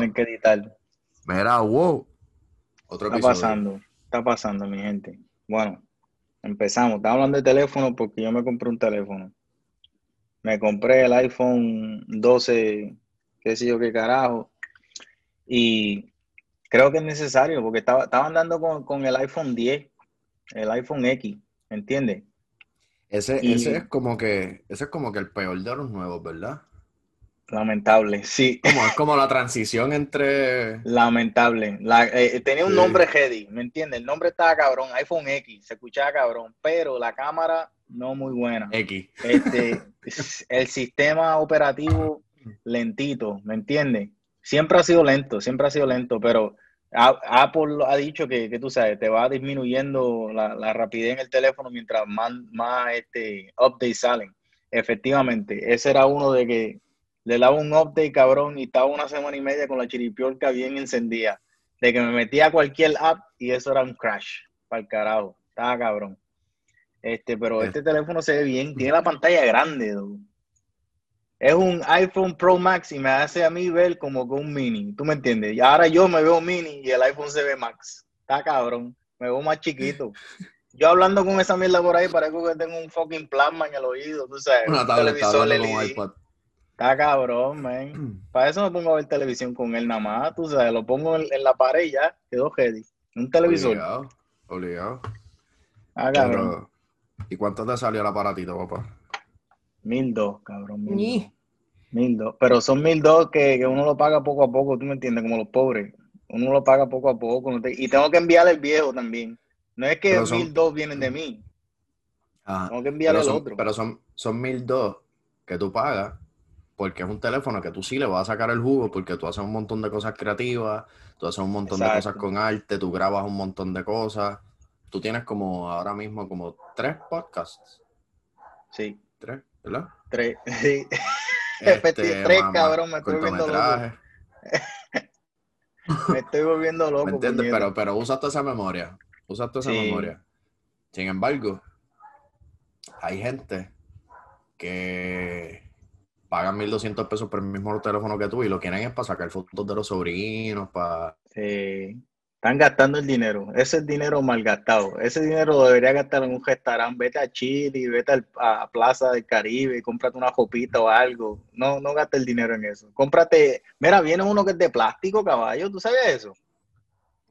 tener que editar. Mira, wow. Otro Está episodio. pasando, está pasando, mi gente. Bueno, empezamos. Estaba hablando de teléfono porque yo me compré un teléfono. Me compré el iPhone 12, qué sé yo qué carajo. Y creo que es necesario porque estaba, estaba andando con, con el iPhone 10, el iPhone X, ¿me entiendes? Ese, Y- ese es como que, ese es como que el peor de los nuevos, ¿verdad? Lamentable, sí, Como, es como la transición entre. lamentable. La- eh, tenía un Sí. nombre heady, ¿me entiendes? El nombre estaba cabrón, iPhone X, se escuchaba cabrón, pero la cámara no muy buena. X. Este, el sistema operativo lentito, ¿me entiendes? Siempre ha sido lento, siempre ha sido lento, pero Apple ha dicho que, que tú sabes, te va disminuyendo la, la rapidez en el teléfono mientras más, más este, updates salen. Efectivamente, ese era uno de que le daba un update, cabrón, y estaba una semana y media con la chiripiorca bien encendida. De que me metía a cualquier app y eso era un crash, para el carajo. Estaba cabrón. Este, pero Eh. este teléfono se ve bien, tiene la pantalla grande, dude. Es un iPhone Pro Max y me hace a mí ver como que un mini, ¿tú me entiendes? Y ahora yo me veo mini y el iPhone se ve Max. Está cabrón, me veo más chiquito. Yo hablando con esa mierda por ahí, parezco que tengo un fucking plasma en el oído, tú sabes. Una un tablet está televisor hablando Está cabrón, man. Para eso me pongo a ver televisión con él nada más, tú sabes, lo pongo en, en la pared y ya, quedó ready. Un televisor. Obligado. Obligado. Ah, cabrón. Pero, ¿y cuánto te salió el aparatito, papá? Mil dos, cabrón. Mil. Mil dos. Pero son mil dos que, que uno lo paga poco a poco, tú me entiendes, como los pobres. Uno lo paga poco a poco. no te- y tengo que enviarle el viejo también. No es que son- mil dos vienen de mí. Ajá. Tengo que enviarle son, otro. pero son, son mil dos que tú pagas porque es un teléfono que tú sí le vas a sacar el jugo porque tú haces un montón de cosas creativas, tú haces un montón de cosas con arte, tú grabas un montón de cosas. Tú tienes como ahora mismo como tres podcasts. Sí, Tres, ¿verdad? tres. Sí. Efectivamente, tres, mamá, cabrón, me estoy volviendo cortometrajes, Me estoy volviendo loco. ¿Me entiendes? Pero, pero usa toda esa memoria. Usa toda esa Sí. memoria. Sin embargo, hay gente que pagan 1.200 pesos por el mismo teléfono que tú y lo quieren es para sacar fotos de los sobrinos, para... Sí. Están gastando el dinero. Ese es dinero mal gastado. Ese dinero lo debería gastar en un restaurante. Vete a Chile, vete a Plaza del Caribe, cómprate una copita o algo. No, no gastes el dinero en eso. Cómprate. Mira, viene uno que es de plástico, caballo. ¿Tú sabes eso?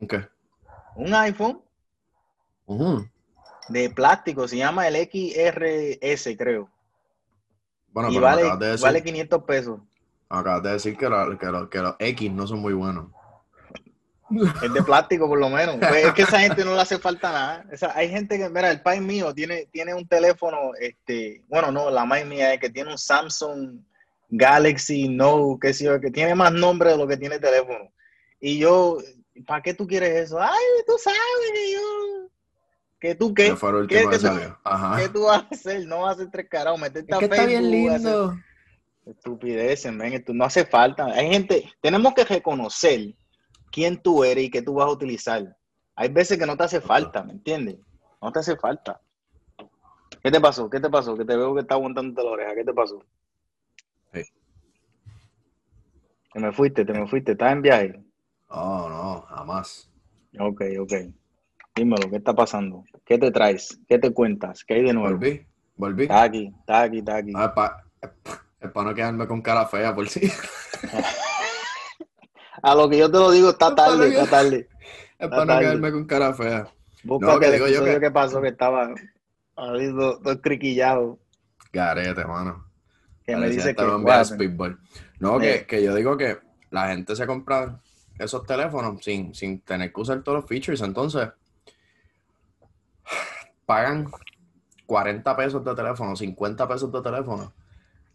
¿Qué? Un iPhone de plástico. Se llama el XRS, creo. Bueno, y pero vale, de decir, vale 500 pesos. acabas de decir que, la- que los- que los X no son muy buenos. Es de plástico, por lo menos. Pues es que esa gente no le hace falta nada. O sea, hay gente que, mira, el país mío tiene, tiene un teléfono, este, bueno, no, la más mía es que tiene un Samsung Galaxy Note, qué sé yo, que tiene más nombre de lo que tiene teléfono. Y yo, ¿para qué tú quieres eso? Ay, tú sabes que yo. ¿Que tú qué? ¿Qué, qué que tú, salió. Ajá. qué tú vas a hacer? No vas a hacer tres carajos, meterte Es a que está bien Facebook, hacer- lindo. Estupideces, men, esto no hace falta. Hay gente, tenemos que reconocer quién tú eres y qué tú vas a utilizar. Hay veces que no te hace falta, ¿me entiendes? No te hace falta. ¿Qué te pasó? ¿Qué te pasó? Que te veo que está aguantando la oreja. ¿Qué te pasó? Sí. Te me fuiste, te me fuiste. ¿Estás en viaje? Oh, no, jamás. Ok, ok. Dímelo, ¿qué está pasando? ¿Qué te traes? ¿Qué te cuentas? ¿Qué hay de nuevo? Volví, volví. Está aquí, está aquí, está aquí. Ah, es para no quedarme con cara fea por si. A lo que yo te lo digo, está tarde, que- está tarde. Es para no quedarme con cara fea. Búscate que el digo yo que- que pasó que estaba ahí todo, criquillado. Garete, mano. Que me dice que de guau, speedball. No, Eh. que, que yo digo que la gente se compra esos teléfonos sin, sin tener que usar todos los features. Entonces, pagan 40 pesos de teléfono, 50 pesos de teléfono,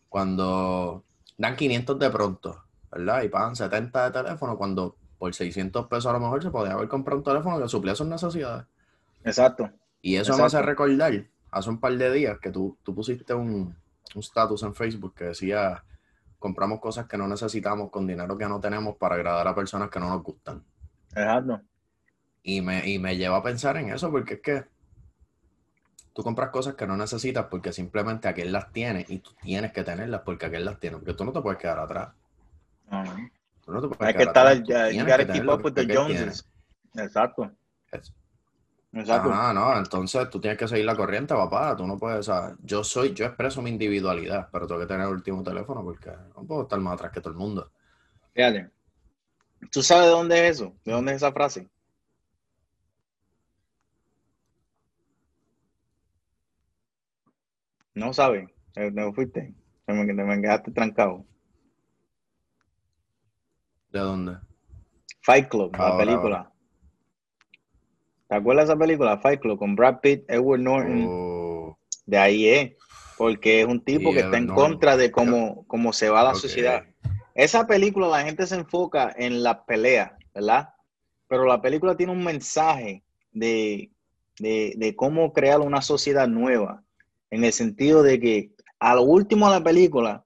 cuando dan 500 de pronto, ¿verdad? Y pagan 70 de teléfono, cuando por 600 pesos a lo mejor se podía haber comprado un teléfono que suplía sus necesidades. Exacto. Y eso me hace recordar, hace un par de días, que tú, tú pusiste un, un status en Facebook que decía, compramos cosas que no necesitamos con dinero que no tenemos para agradar a personas que no nos gustan. Exacto. Y me, y me lleva a pensar en eso, porque es que tú compras cosas que no necesitas porque simplemente aquel las tiene y tú tienes que tenerlas porque aquel las tiene, porque tú no te puedes quedar atrás. Tú Hay que estar, al, you gotta keep up with the Joneses. Exacto. Exacto. Ah, no, entonces tú tienes que seguir la corriente, papá. Tú no puedes, o sea, yo soy, yo expreso mi individualidad, pero tengo que tener el último teléfono porque no puedo estar más atrás que todo el mundo. Fíjate, ¿tú sabes de dónde es eso? ¿De dónde es esa frase? No sabes, ¿de fuiste? Te me, me quedaste trancado. ¿De dónde? Fight Club, la película. ¿Te acuerdas de esa película, Fight Club, con Brad Pitt, Edward Norton? Oh. De ahí es, porque es un tipo que está en contra de cómo, cómo se va la sociedad. Esa película la gente se enfoca en la pelea, ¿verdad? Pero la película tiene un mensaje de, de cómo crear una sociedad nueva, en el sentido de que a lo último de la película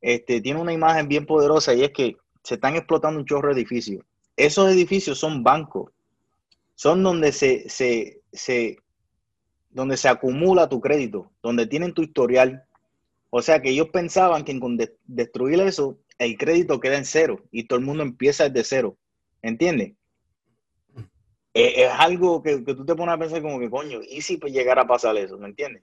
este, tiene una imagen bien poderosa y es que se están explotando un chorro de edificios. Esos edificios son bancos, son donde se, se, donde se acumula tu crédito, donde tienen tu historial. O sea que ellos pensaban que con destruir eso, el crédito queda en cero y todo el mundo empieza desde cero. ¿Entiendes? Es, algo que, que, tú te pones a pensar como que, coño, ¿y si pues llegara a pasar eso? ¿Me entiendes?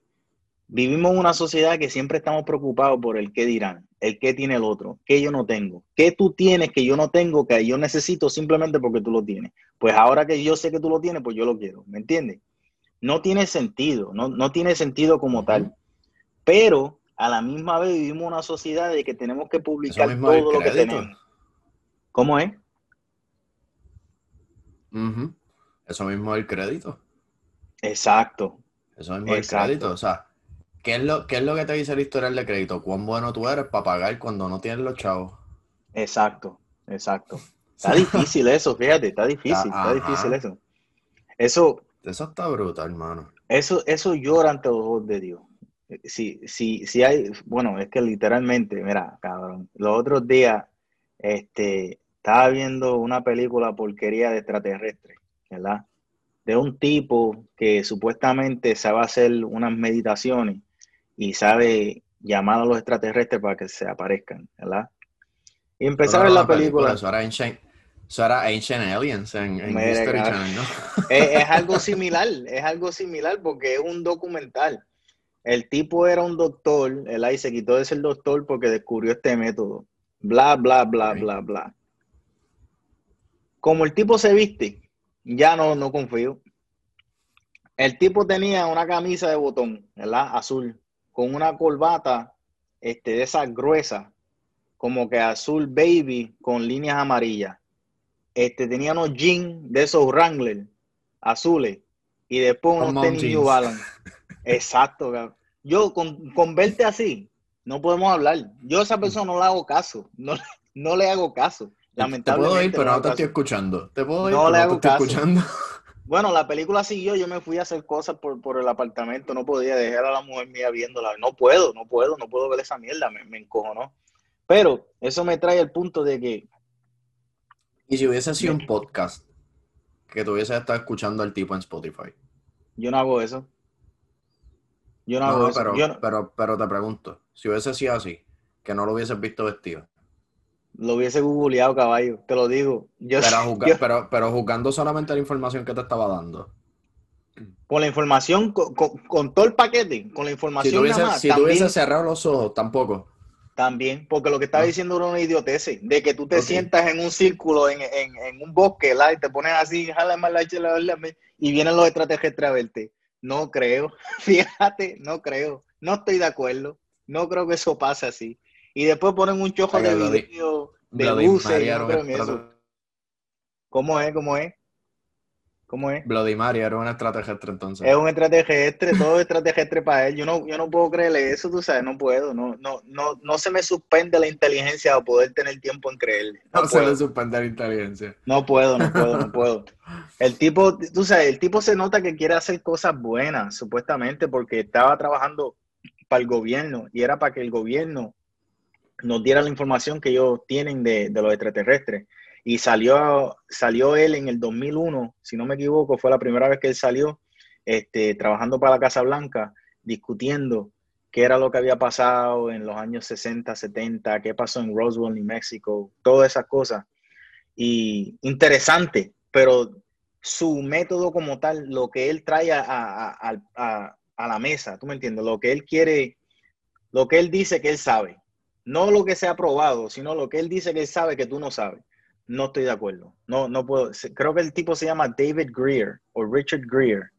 Vivimos en una sociedad que siempre estamos preocupados por el qué dirán, el qué tiene el otro, qué yo no tengo, qué tú tienes que yo no tengo, que yo necesito simplemente porque tú lo tienes. Pues ahora que yo sé que tú lo tienes, pues yo lo quiero, ¿me entiendes? No tiene sentido, no, no tiene sentido como tal. Pero a la misma vez vivimos una sociedad de que tenemos que publicar todo lo que tenemos. ¿Cómo es? Eso mismo es el crédito. Exacto. Eso mismo es el crédito. O sea, ¿Qué es, lo, ¿Qué es lo que te dice el historial de crédito? ¿Cuán bueno tú eres para pagar cuando no tienes los chavos? Exacto, exacto. Está difícil eso, fíjate, está difícil, está, difícil eso. Eso. Eso está brutal, hermano. Eso, eso llora ante los ojos de Dios. Si, si, si hay, bueno, es que literalmente, mira, cabrón, los otros días, este, estaba viendo una película porquería de extraterrestres, ¿verdad? De un tipo que supuestamente sabe hacer unas meditaciones y sabe llamar a los extraterrestres para que se aparezcan, ¿verdad? Y empezar a ver la película. Eso era Ancient, Aliens en, History Channel, ¿no? Es, algo similar, es algo similar porque es un documental. El tipo era un doctor, el ahí se quitó de ser doctor porque descubrió este método. Bla, bla, bla, bla, bla. Como el tipo se viste, ya no, no confío. El tipo tenía una camisa de botón, ¿verdad? Azul con una corbata este, de esas gruesas, como que azul baby con líneas amarillas. Este, tenía unos jeans de esos Wrangler azules y después unos tenis New Balance. Exacto, Yo con, verte así, no podemos hablar. Yo a esa persona no le hago caso, no, no le hago caso. Lamentablemente. Te puedo ir, pero no, te estoy escuchando. Te puedo ir, no le hago caso. escuchando. Bueno, la película siguió, yo me fui a hacer cosas por, el apartamento, no podía dejar a la mujer mía viéndola. No puedo, no puedo, no puedo ver esa mierda, me, me encojo, ¿no? Pero eso me trae al punto de que... ¿Y si hubiese sido un podcast que tuviese estado escuchando al tipo en Spotify? Yo no hago eso. Yo no, hago eso. Pero, pero, pero te pregunto, si hubiese sido así, que no lo hubieses visto vestido, lo hubiese googleado, caballo, te lo digo. Yo, pero, pero, juzgando solamente la información que te estaba dando. Con la información, con, todo el paquete, con la información si tuviese, Si tuviese cerrado los ojos, tampoco. También, porque lo que estaba diciendo era una idiotez, de que tú te sientas en un círculo, en, un bosque, y te pones así, jala más la y vienen los extraterrestres a verte. No creo, fíjate, no creo, no estoy de acuerdo, no creo que eso pase así y después ponen un chojo de video de luces. ¿Cómo es? ¿Cómo es? ¿Cómo es? Bloody Mary era un extraterrestre entonces. Es un extraterrestre, todo extraterrestre para él. Yo no, yo no puedo creerle eso, tú sabes, no puedo. No, no, no, no se me suspende la inteligencia o poder tener tiempo en creerle. No, se le suspende la inteligencia. No puedo, no puedo, no puedo. El tipo, tú sabes, el tipo se nota que quiere hacer cosas buenas, supuestamente, porque estaba trabajando para el gobierno y era para que el gobierno nos diera la información que ellos tienen de, los extraterrestres. Y salió, salió él en el 2001, si no me equivoco, fue la primera vez que él salió este, trabajando para la Casa Blanca, discutiendo qué era lo que había pasado en los años 60, 70, qué pasó en Roswell, New México, todas esas cosas. y interesante, pero su método como tal, lo que él trae a, a, la mesa, ¿tú me entiendes? Lo que él quiere, lo que él dice que él sabe. No lo que se ha probado, sino lo que él dice que él sabe que tú no sabes. No estoy de acuerdo. No, no puedo. Creo que el tipo se llama David Greer o Richard Greer.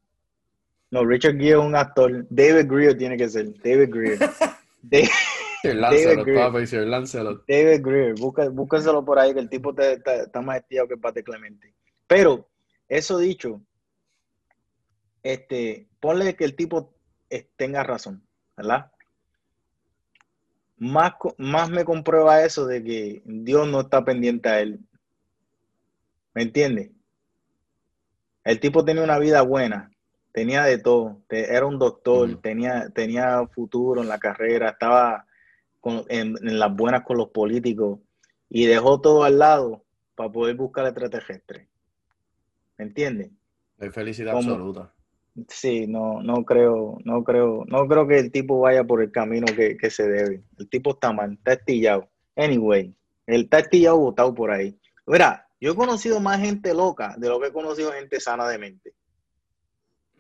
No, Richard Greer es un actor. David Greer tiene que ser. David Greer. David Greer. David Greer. búsquenselo por ahí, que el tipo está, más estirado que Pate Clemente. Pero, eso dicho, este, ponle que el tipo tenga razón, ¿verdad? Más, más me comprueba eso de que Dios no está pendiente a él. ¿Me entiendes? El tipo tenía una vida buena, tenía de todo, era un doctor, tenía, tenía futuro en la carrera, estaba en, las buenas con los políticos y dejó todo al lado para poder buscar extraterrestre. ¿Me entiendes? Hay felicidad absoluta. Sí, no, no creo, no creo, no creo que el tipo vaya por el camino que, que se debe. El tipo está mal, está estillado. Anyway, él está estillado botado por ahí. Mira, yo he conocido más gente loca de lo que he conocido gente sana de mente.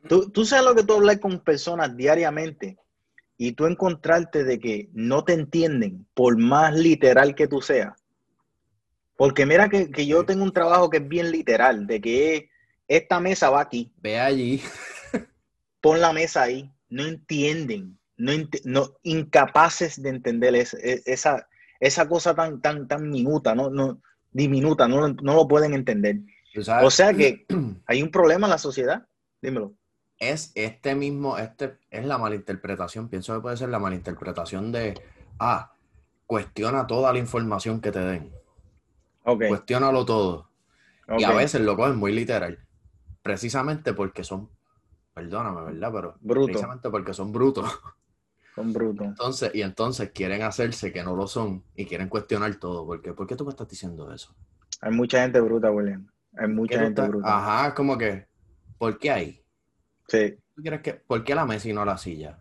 Tú, sabes lo que tú hablas con personas diariamente y tú encontrarte de que no te entienden por más literal que tú seas. Porque mira que, yo tengo un trabajo que es bien literal, de que esta mesa va aquí. Ve allí. Pon la mesa ahí. No entienden, no, no incapaces de entender esa, esa, esa cosa tan, tan, tan minuta, no, no, diminuta, no, lo pueden entender. O sea que hay un problema en la sociedad. Dímelo. Es este mismo, este es la malinterpretación, pienso que puede ser la malinterpretación de, ah, cuestiona toda la información que te den. Okay. Cuestiónalo todo. Y a veces lo cogen muy literal. Precisamente porque son, perdóname, ¿verdad? Pero precisamente porque son brutos. Son brutos. Entonces, y entonces quieren hacerse que no lo son y quieren cuestionar todo. ¿Por qué, ¿Por qué tú me estás diciendo eso? Hay mucha gente bruta, William. Hay mucha gente bruta. Ajá, como que, ¿por qué ahí? Sí. ¿Tú quieres que, ¿Por qué la mesa y no la silla?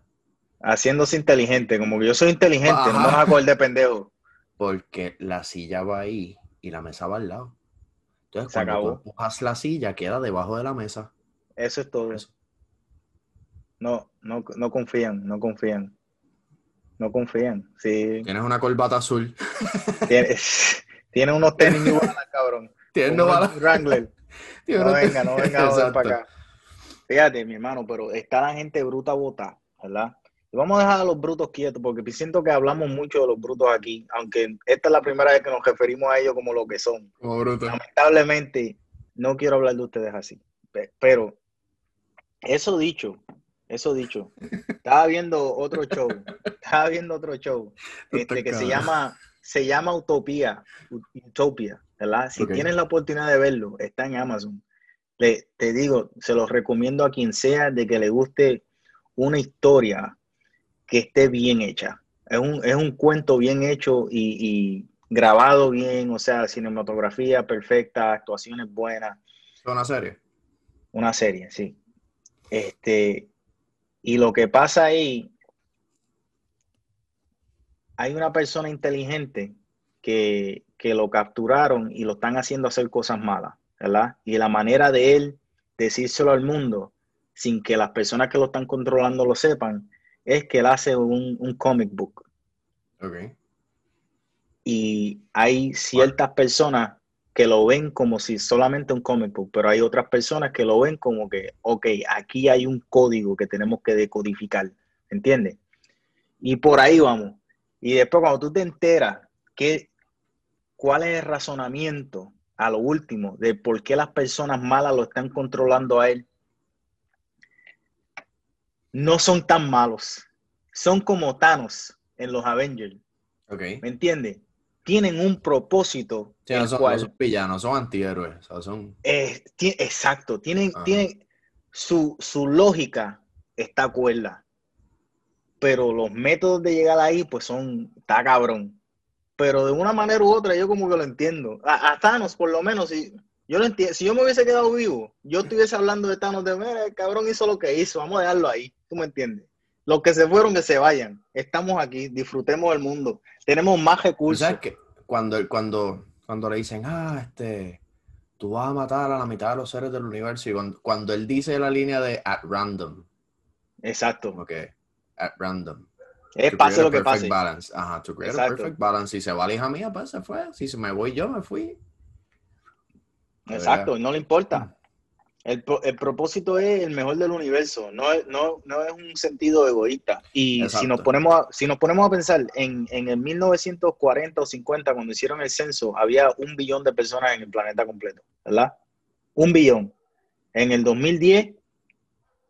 Haciéndose inteligente, como que yo soy inteligente, no me vas a coger de pendejo. Porque la silla va ahí y la mesa va al lado. Entonces, cuando tú la silla, queda debajo de la mesa. Eso es todo. Eso. No, no, no confían, no confían. No confían. Sí. Tienes una corbata azul. Tienes, tiene unos tenis igual, cabrón. Tienes unos Wrangler. No venga, no venga para acá. Fíjate, mi hermano, pero está la gente bruta bota, ¿verdad? Y vamos a dejar a los brutos quietos, porque siento que hablamos mucho de los brutos aquí, aunque esta es la primera vez que nos referimos a ellos como lo que son. Como brutos. Lamentablemente, no quiero hablar de ustedes así. Pero, eso dicho, eso dicho. Estaba viendo otro show. Estaba viendo otro show. Este, que se llama, se llama Utopía. Utopia, ¿verdad? Si tienes la oportunidad de verlo, está en Amazon. Le, te digo, se los recomiendo a quien sea de que le guste una historia que esté bien hecha. Es un, es un cuento bien hecho y, y grabado bien, o sea, cinematografía perfecta, actuaciones buenas. ¿Una serie? Una serie, sí. Este, y lo que pasa ahí, hay una persona inteligente que, lo capturaron y lo están haciendo hacer cosas malas, ¿verdad? Y la manera de él decírselo al mundo sin que las personas que lo están controlando lo sepan, es que él hace un, comic book. Okay. Y hay ciertas personas que lo ven como si solamente un comic book, pero hay otras personas que lo ven como que, ok, aquí hay un código que tenemos que decodificar, ¿entiendes? Y por ahí vamos. Y después cuando tú te enteras que, cuál es el razonamiento a lo último de por qué las personas malas lo están controlando a él, no son tan malos. Son como Thanos en los Avengers. Okay. ¿Me entiendes? Tienen un propósito. no, son, villanos, son antihéroes. son... exacto, tienen, tienen su, lógica está cuerda. Pero los métodos de llegar ahí, pues son, está cabrón. Pero de una manera u otra, yo como que lo entiendo. A, Thanos, por lo menos, si yo lo entiendo, si yo me hubiese quedado vivo, yo estuviese hablando de Thanos de, mira, el cabrón hizo lo que hizo, vamos a dejarlo ahí. ¿Tú me entiendes? Los que se fueron, que se vayan. Estamos aquí, disfrutemos del mundo. Tenemos más recursos. ¿Sabes qué? Cuando, cuando, cuando le dicen, ah, este, tú vas a matar a la mitad de los seres del universo. Y cuando, él dice la línea de at random. Exacto. Ok, at random. Es pase lo que pase. Balance. Ajá, to create a perfect balance. Si se va la hija mía, pues se fue. Si me voy yo, me fui. Exacto, no le importa. El, propósito es el mejor del universo, no es, no, es un sentido egoísta. Y si nos, ponemos a, si nos ponemos a pensar, en, en el 1940 o 50, cuando hicieron el censo, había un billón de personas en el planeta completo, ¿verdad? Un billón. En el 2010,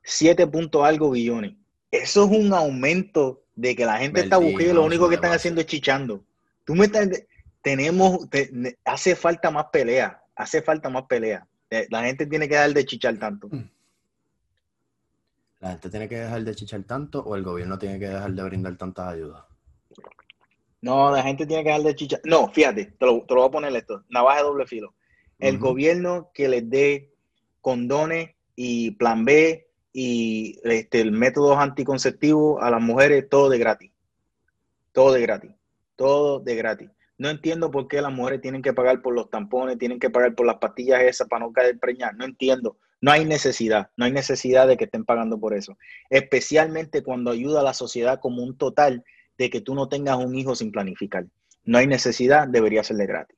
7 punto algo billones. Eso es un aumento de que la gente está buscando y lo único que están haciendo es chichando. Tú me estás, tenemos, hace falta más pelea, hace falta más pelea. Eh, la gente tiene que dejar de chichar tanto. Mm. ¿La gente tiene que dejar de chichar tanto o el gobierno tiene que dejar de brindar tantas ayudas? No, la gente tiene que dejar de chichar. No, fíjate, te lo, voy a poner esto, navaja de doble filo. El gobierno que les dé condones y plan B y este, el método anticonceptivo a las mujeres, todo de gratis. Todo de gratis. Todo de gratis. No entiendo por qué las mujeres tienen que pagar por los tampones, tienen que pagar por las pastillas esas para no caer preñar. No entiendo. No hay necesidad. No hay necesidad de que estén pagando por eso. Especialmente cuando ayuda a la sociedad como un total de que tú no tengas un hijo sin planificar. No hay necesidad, debería ser de gratis.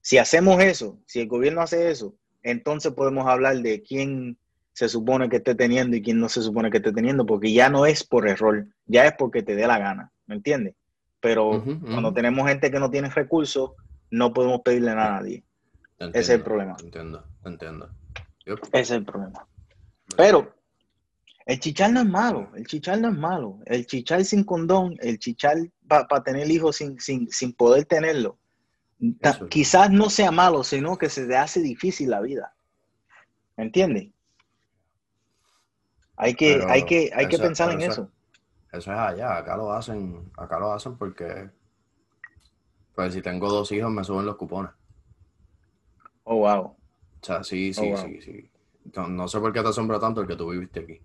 Si hacemos eso, si el gobierno hace eso, entonces podemos hablar de quién se supone que esté teniendo y quién no se supone que esté teniendo, porque ya no es por error, ya es porque te dé la gana, ¿me entiendes? Pero cuando tenemos gente que no tiene recursos, no podemos pedirle nada a nadie. Ese es el problema. Entiendo, entiendo. Ese es el problema. Pero el chichar no es malo, el chichar no es malo. El chichar sin condón, el chichar para tener hijos sin, sin, sin poder tenerlo, quizás no sea malo, sino que se te hace difícil la vida. ¿Me entiendes? Hay que, hay que, hay que pensar en eso. Eso es allá, acá lo hacen, acá lo hacen porque pues si tengo dos hijos me suben los cupones. Oh, wow. O sea, sí, sí, oh, sí, sí. No, sé por qué te asombra tanto el que tú viviste aquí.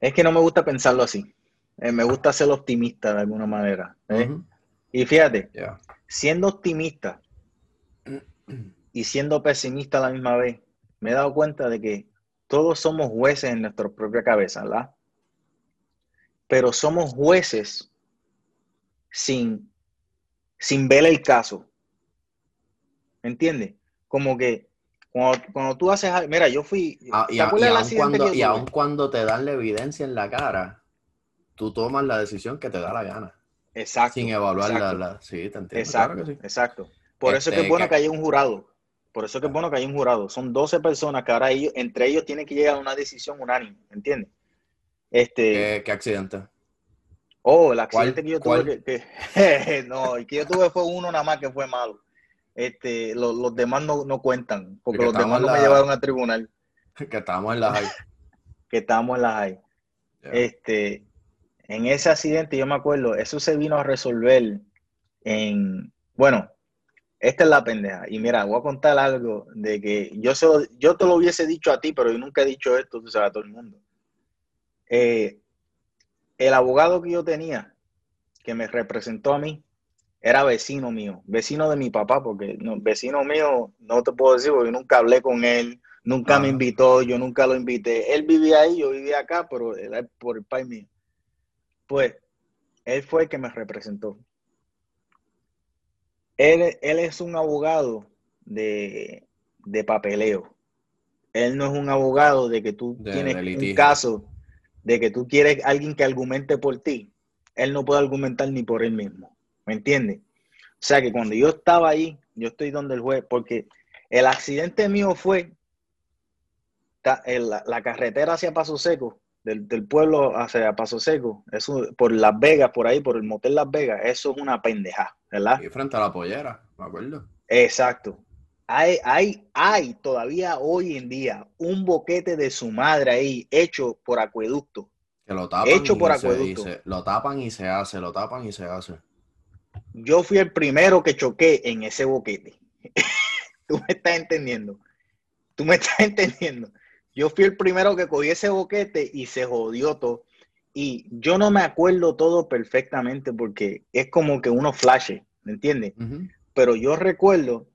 Es que no me gusta pensarlo así. Eh, me gusta ser optimista de alguna manera. ¿eh? Y fíjate, siendo optimista y siendo pesimista a la misma vez, me he dado cuenta de que todos somos jueces en nuestra propia cabeza, ¿verdad? Pero somos jueces sin, sin ver el caso. ¿Me entiendes? Como que cuando, tú haces mira, yo fui... Ah, y, aun cuando, y aun cuando te dan la evidencia en la cara, tú tomas la decisión que te da la gana. Exacto. Sin evaluar la, Sí, te entiendo. Exacto, exacto. Por eso es que es este, bueno que, haya un jurado. Por eso es que es bueno que haya un jurado. Son 12 personas que ahora ellos, entre ellos tienen que llegar a una decisión unánime, ¿entiendes? Este, ¿Qué, accidente? Oh, el accidente que yo tuve, que, no, el que yo tuve fue uno nada más que fue malo. Este, los, demás no, cuentan, porque los demás no me llevaron al tribunal. Que estábamos en la high. que estábamos en la high. Este, en ese accidente yo me acuerdo, eso se vino a resolver en, bueno, esta es la pendeja. Y mira, voy a contar algo de que yo, yo te lo hubiese dicho a ti, pero yo nunca he dicho esto, tú sabes, a todo el mundo. Eh, el abogado que yo tenía, que me representó a mí, era vecino mío, vecino de mi papá, porque no, vecino mío, no te puedo decir, porque yo nunca hablé con él, nunca me invitó, yo nunca lo invité. Él vivía ahí, yo vivía acá, pero era por el país mío. Pues, él fue el que me representó. Él, él es un abogado de, papeleo. Él no es un abogado de que tú tienes un caso de que tú quieres alguien que argumente por ti, él no puede argumentar ni por él mismo. ¿Me entiendes? O sea que cuando yo estaba ahí, yo estoy donde el juez, porque el accidente mío fue la, carretera hacia Paso Seco, del, pueblo hacia Paso Seco, eso por Las Vegas, por ahí, por el motel Las Vegas, eso es una pendeja, ¿verdad? Y frente a la pollera, me acuerdo. Exacto hay, hay, hay todavía hoy en día un boquete de su madre ahí hecho por acueducto. Que lo tapan hecho por acueducto. lo tapan y se hace, lo tapan y se hace. Yo fui el primero que choqué en ese boquete. Tú me estás entendiendo. Tú me estás entendiendo. Yo fui el primero que cogí ese boquete y se jodió todo. Y yo no me acuerdo todo perfectamente porque es como que uno flashe, ¿me entiendes? pero yo recuerdo,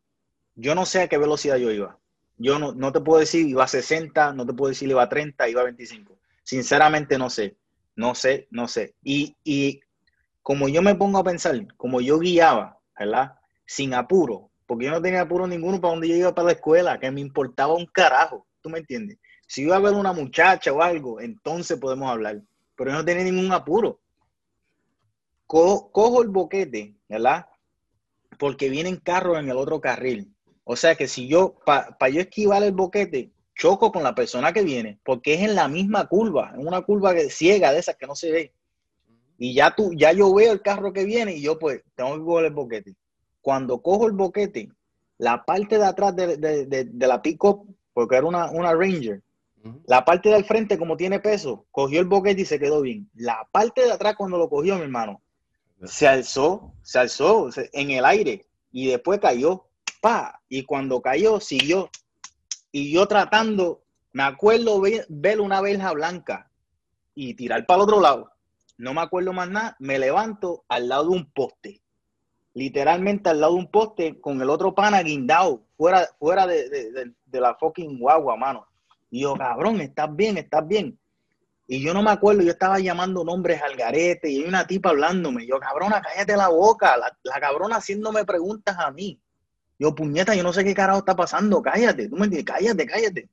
yo no sé a qué velocidad yo iba. Yo no, no te puedo decir iba a 60, no te puedo decir iba a 30, iba a 25. Sinceramente no sé, no sé, no sé. Y, y como yo me pongo a pensar, como yo guiaba, ¿verdad? Sin apuro, porque yo no tenía apuro ninguno para donde yo iba para la escuela, que me importaba un carajo, ¿tú me entiendes? Si iba a ver una muchacha o algo, entonces podemos hablar, pero yo no tenía ningún apuro. cojo el boquete, ¿verdad? Porque vienen carros en el otro carril. O sea que si yo, para yo esquivar el boquete, choco con la persona que viene, porque es en la misma curva, en una curva que, ciega de esas que no se ve. Y ya tú, ya yo veo el carro que viene y yo pues tengo que coger el boquete. Cuando cojo el boquete, la parte de atrás de, la pick-up, porque era una, una Ranger, la parte del frente, como tiene peso, cogió el boquete y se quedó bien. La parte de atrás, cuando lo cogió, mi hermano, se alzó, se alzó en el aire y después cayó. Pa, y cuando cayó, siguió. Y yo tratando, me acuerdo ver, una verja blanca y tirar para el otro lado. No me acuerdo más nada. Me levanto al lado de un poste. Literalmente al lado de un poste con el otro pana guindado, fuera, fuera de, la fucking guagua, mano. Y yo, cabrón, estás bien, estás bien. Y yo no me acuerdo, yo estaba llamando nombres al garete y hay una tipa hablándome. Yo, cabrona, cállate la boca. La, cabrona haciéndome preguntas a mí. Yo, puñeta, yo no sé qué carajo está pasando, cállate. Tú me entiendes, cállate, cállate.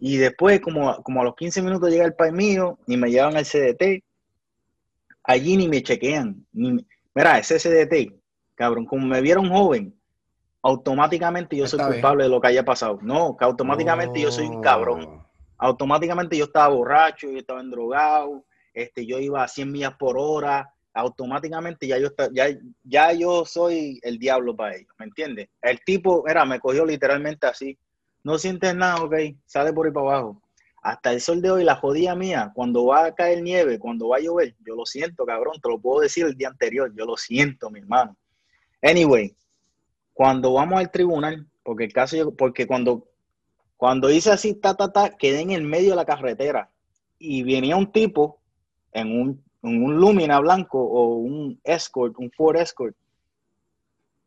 Y después, como, como a los 15 minutos llega el país mío y me llevan al CDT, allí ni me chequean. Ni, mira, ese CDT, cabrón, como me vieron joven, automáticamente yo soy culpable de lo que haya pasado. No, que automáticamente yo soy un cabrón. Oh. Automáticamente yo estaba borracho, yo estaba endrogado, este, yo iba a 100 millas por hora, automáticamente ya yo, ya, ya yo soy el diablo para ellos, ¿me entiendes? El tipo, era, me cogió literalmente así. No sientes nada, ok, sale por ahí para abajo. Hasta el sol de hoy, la jodida mía, cuando va a caer nieve, cuando va a llover, yo lo siento, cabrón, te lo puedo decir el día anterior, yo lo siento, mi hermano. Anyway, cuando vamos al tribunal, porque el caso, porque cuando, cuando hice así, ta, ta, ta, quedé en el medio de la carretera y venía un tipo en un, un Lumina blanco o un Escort, un Ford Escort,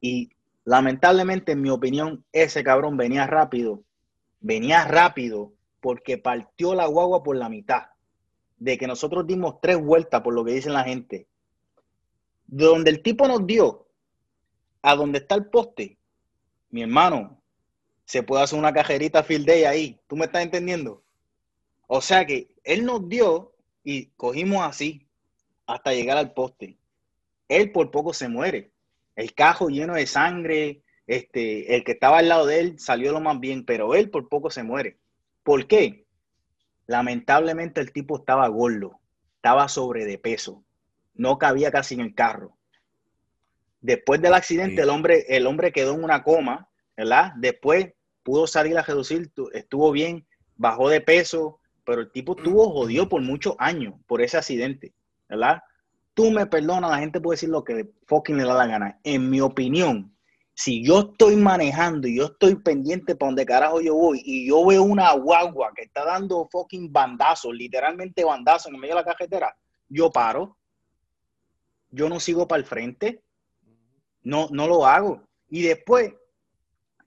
y lamentablemente, en mi opinión, ese cabrón venía rápido, venía rápido porque partió la guagua por la mitad. De que nosotros dimos tres vueltas, por lo que dicen la gente. De donde el tipo nos dio, a donde está el poste, mi hermano, se puede hacer una cajerita field day ahí. ¿Tú me estás entendiendo? O sea que él nos dio y cogimos así hasta llegar al poste. Él por poco se muere. El cajo lleno de sangre, este, el que estaba al lado de él salió lo más bien, pero él por poco se muere. ¿Por qué? Lamentablemente el tipo estaba gordo, estaba sobre de peso, no cabía casi en el carro. Después del accidente, el, hombre, el hombre quedó en una coma, ¿verdad? Después pudo salir a reducir, estuvo bien, bajó de peso, pero el tipo estuvo jodido por muchos años por ese accidente, ¿verdad? Tú me perdonas, la gente puede decir lo que fucking le da la gana. En mi opinión, si yo estoy manejando y yo estoy pendiente para donde carajo yo voy y yo veo una guagua que está dando fucking bandazos, literalmente bandazos en medio de la carretera, yo paro. Yo no sigo para el frente. No, no lo hago. Y después,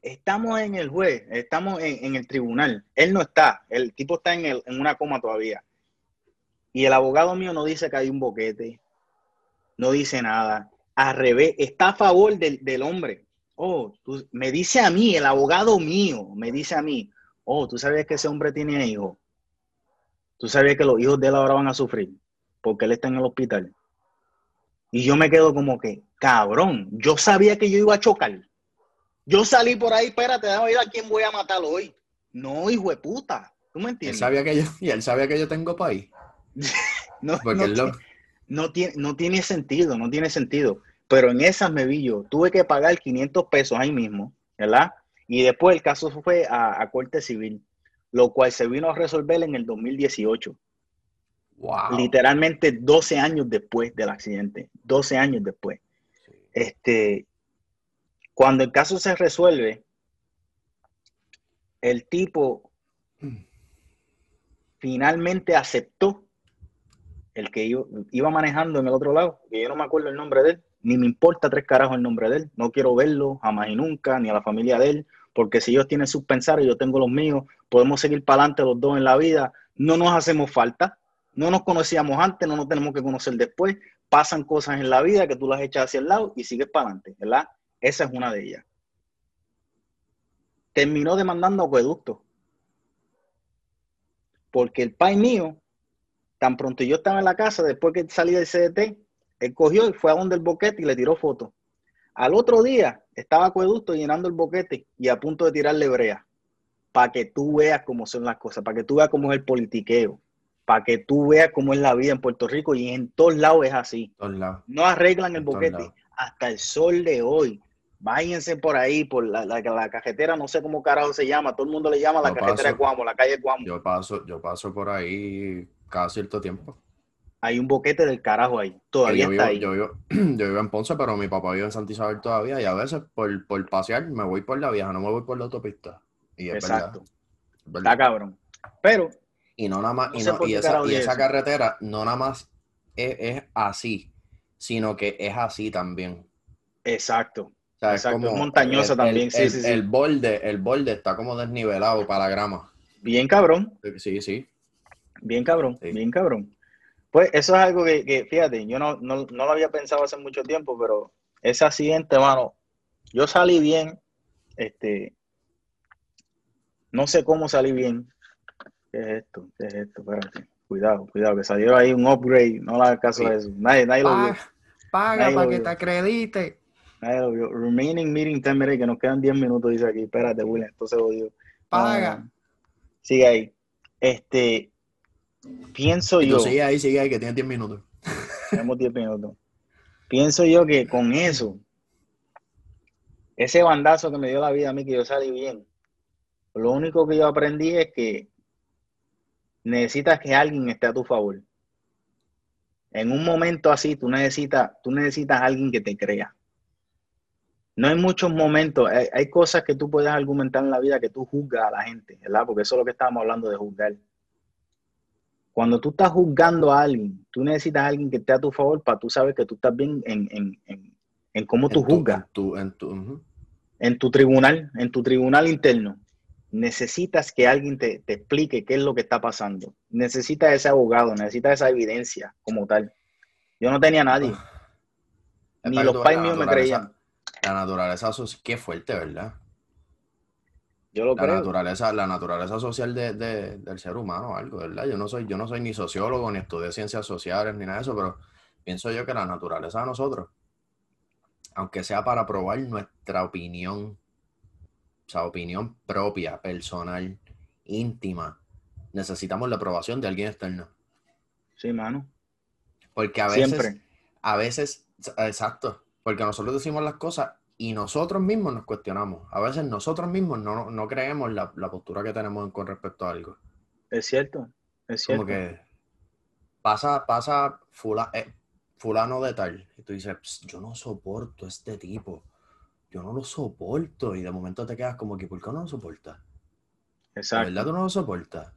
estamos en el juez, estamos en, el tribunal. Él no está, el tipo está en una coma todavía. Y el abogado mío no dice que hay un boquete, no dice nada. Al revés, está a favor del, hombre. Oh, me dice a mí, el abogado mío, me dice a mí, oh, tú sabes que ese hombre tiene hijos. Tú sabes que los hijos de él ahora van a sufrir porque él está en el hospital. Y yo me quedo como que, cabrón, yo sabía que yo iba a chocar. Yo salí por ahí, espérate, déjame ver a quién voy a matar hoy. No, hijo de puta. ¿Tú me entiendes? Él sabía que yo, y él sabía que yo tengo país. no, no, tiene, no tiene sentido, no tiene sentido. Pero en esas me vi yo. Tuve que pagar 500 pesos ahí mismo, ¿verdad? Y después el caso fue a, a corte civil, lo cual se vino a resolver en el 2018. Literalmente 12 años después del accidente, 12 años después. Este, cuando el caso se resuelve, el tipo finalmente aceptó el que iba, manejando en el otro lado, que yo no me acuerdo el nombre de él, ni me importa tres carajos el nombre de él, no quiero verlo jamás y nunca, ni a la familia de él, porque si ellos tienen sus pensares, yo tengo los míos, podemos seguir para adelante los dos en la vida, no nos hacemos falta, no nos conocíamos antes, no nos tenemos que conocer después, pasan cosas en la vida que tú las echas hacia el lado y sigues para adelante, ¿verdad? Esa es una de ellas. Terminó demandando acueducto. Porque el pai mío, tan pronto yo estaba en la casa, después que salí del CDT, él cogió y fue a donde el boquete y le tiró fotos. Al otro día estaba acueducto llenando el boquete y a punto de tirarle brea. Para que tú veas cómo son las cosas, para que tú veas cómo es el politiqueo, para que tú veas cómo es la vida en Puerto Rico y en todos lados es así. No arreglan el boquete hasta el sol de hoy. Váyanse por ahí, por la, la, cajetera, no sé cómo carajo se llama, todo el mundo le llama la cajetera de Cuamo, la calle Cuamo. Yo paso, yo paso por ahí cada cierto tiempo hay un boquete del carajo ahí. Todavía está ahí. Yo vivo, yo vivo, en Ponce, pero mi papá vive en Santa Isabel todavía. Y a veces por, por pasear me voy por la vieja, no me voy por la autopista. Y es Exacto. Verdad, Está cabrón. Pero. Y no nada más. y, esa, carretera no nada más es, así, sino que es así también. Exacto. Exacto. es montañosa también. sí, sí, sí. el borde, el borde está como desnivelado para la grama. Bien cabrón. Sí, sí. Bien cabrón, bien cabrón. Pues eso es algo que, fíjate, yo no, no, lo había pensado hace mucho tiempo, pero ese accidente, mano, yo salí bien, este, no sé cómo salí bien. ¿Qué es esto? ¿Qué es esto? Espérate. Cuidado, cuidado, que salió ahí un upgrade, no le hagas caso de eso. Nadie, nadie lo vio. Paga para que te acredite. Nadie lo vio. Remaining meeting 10 minutes, que nos quedan 10 minutos, dice aquí. Espérate, William, entonces odio. Paga. Ah, sigue ahí. Este, Pienso yo. Sigue ahí, sigue ahí, que tiene 10 minutos. Tenemos 10 minutos. Pienso yo que con eso, ese bandazo que me dio la vida a mí, que yo salí bien, lo único que yo aprendí es que necesitas que alguien esté a tu favor. En un momento así, tú necesitas, tú necesitas a alguien que te crea. No hay muchos momentos, hay, hay, cosas que tú puedes argumentar en la vida que tú juzgas a la gente, ¿verdad? Porque eso es lo que estábamos hablando de juzgar. Cuando tú estás juzgando a alguien, tú necesitas a alguien que esté a tu favor para tú saber que tú estás bien en, en, en, en cómo tú juzgas. en, tu, en tu tribunal, en tu tribunal interno. Necesitas que alguien te, te, explique qué es lo que está pasando. Necesitas ese abogado, necesitas esa evidencia como tal. Yo no tenía nadie. Ni los pais míos me creían. La naturaleza, qué fuerte, ¿verdad? Yo lo la naturaleza, la naturaleza social de, del ser humano, algo, ¿verdad? Yo no soy, yo no soy ni sociólogo, ni estudié ciencias sociales, ni nada de eso, pero pienso yo que la naturaleza de nosotros, aunque sea para probar nuestra opinión, o sea, opinión propia, personal, íntima, necesitamos la aprobación de alguien externo. Sí, mano. Porque a veces, Siempre. a veces, exacto, porque nosotros decimos las cosas y nosotros mismos nos cuestionamos. A veces nosotros mismos no, no creemos la, postura que tenemos con respecto a algo. Es cierto, es cierto. Como que pasa, pasa eh, fulano de tal, y tú dices, yo no soporto a este tipo, yo no lo soporto, y de momento te quedas como que, ¿por qué no lo soportas? Exacto. ¿De verdad tú no lo soportas?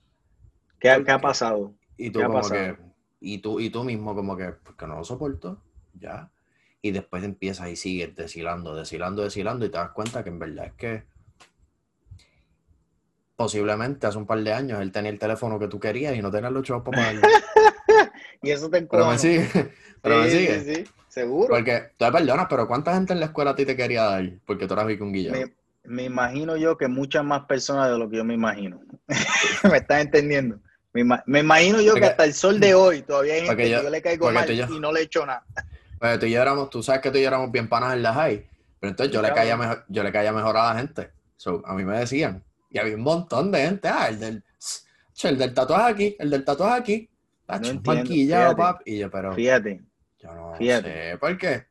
¿Qué, ha pasado? Y tú, como Que, y tú, y tú mismo como que, ¿por qué no lo soporto? Ya y después empiezas y sigues deshilando, deshilando, deshilando y te das cuenta que en verdad es que posiblemente hace un par de años él tenía el teléfono que tú querías y no tenía los chavos para pagarlo. y eso te Pero me sigue. Pero me sigue. Sí, sí, seguro. Porque tú perdonas, pero ¿cuánta gente en la escuela a ti te quería dar? Porque tú eras un Me, me imagino yo que muchas más personas de lo que yo me imagino. ¿Me estás entendiendo? Me, me imagino yo que hasta el sol de hoy todavía hay gente que yo le caigo mal y no le echo nada. Pues tú y yo éramos, tú sabes que tú y yo éramos bien panas en la high, pero entonces yo le caía mejor, yo le caía mejor a la gente. a mí me decían, y había un montón de gente, ah, el del, el del tatuaje aquí, el del tatuaje aquí, ah, no maquillado, pap, y yo, pero fíjate, yo no sé por qué.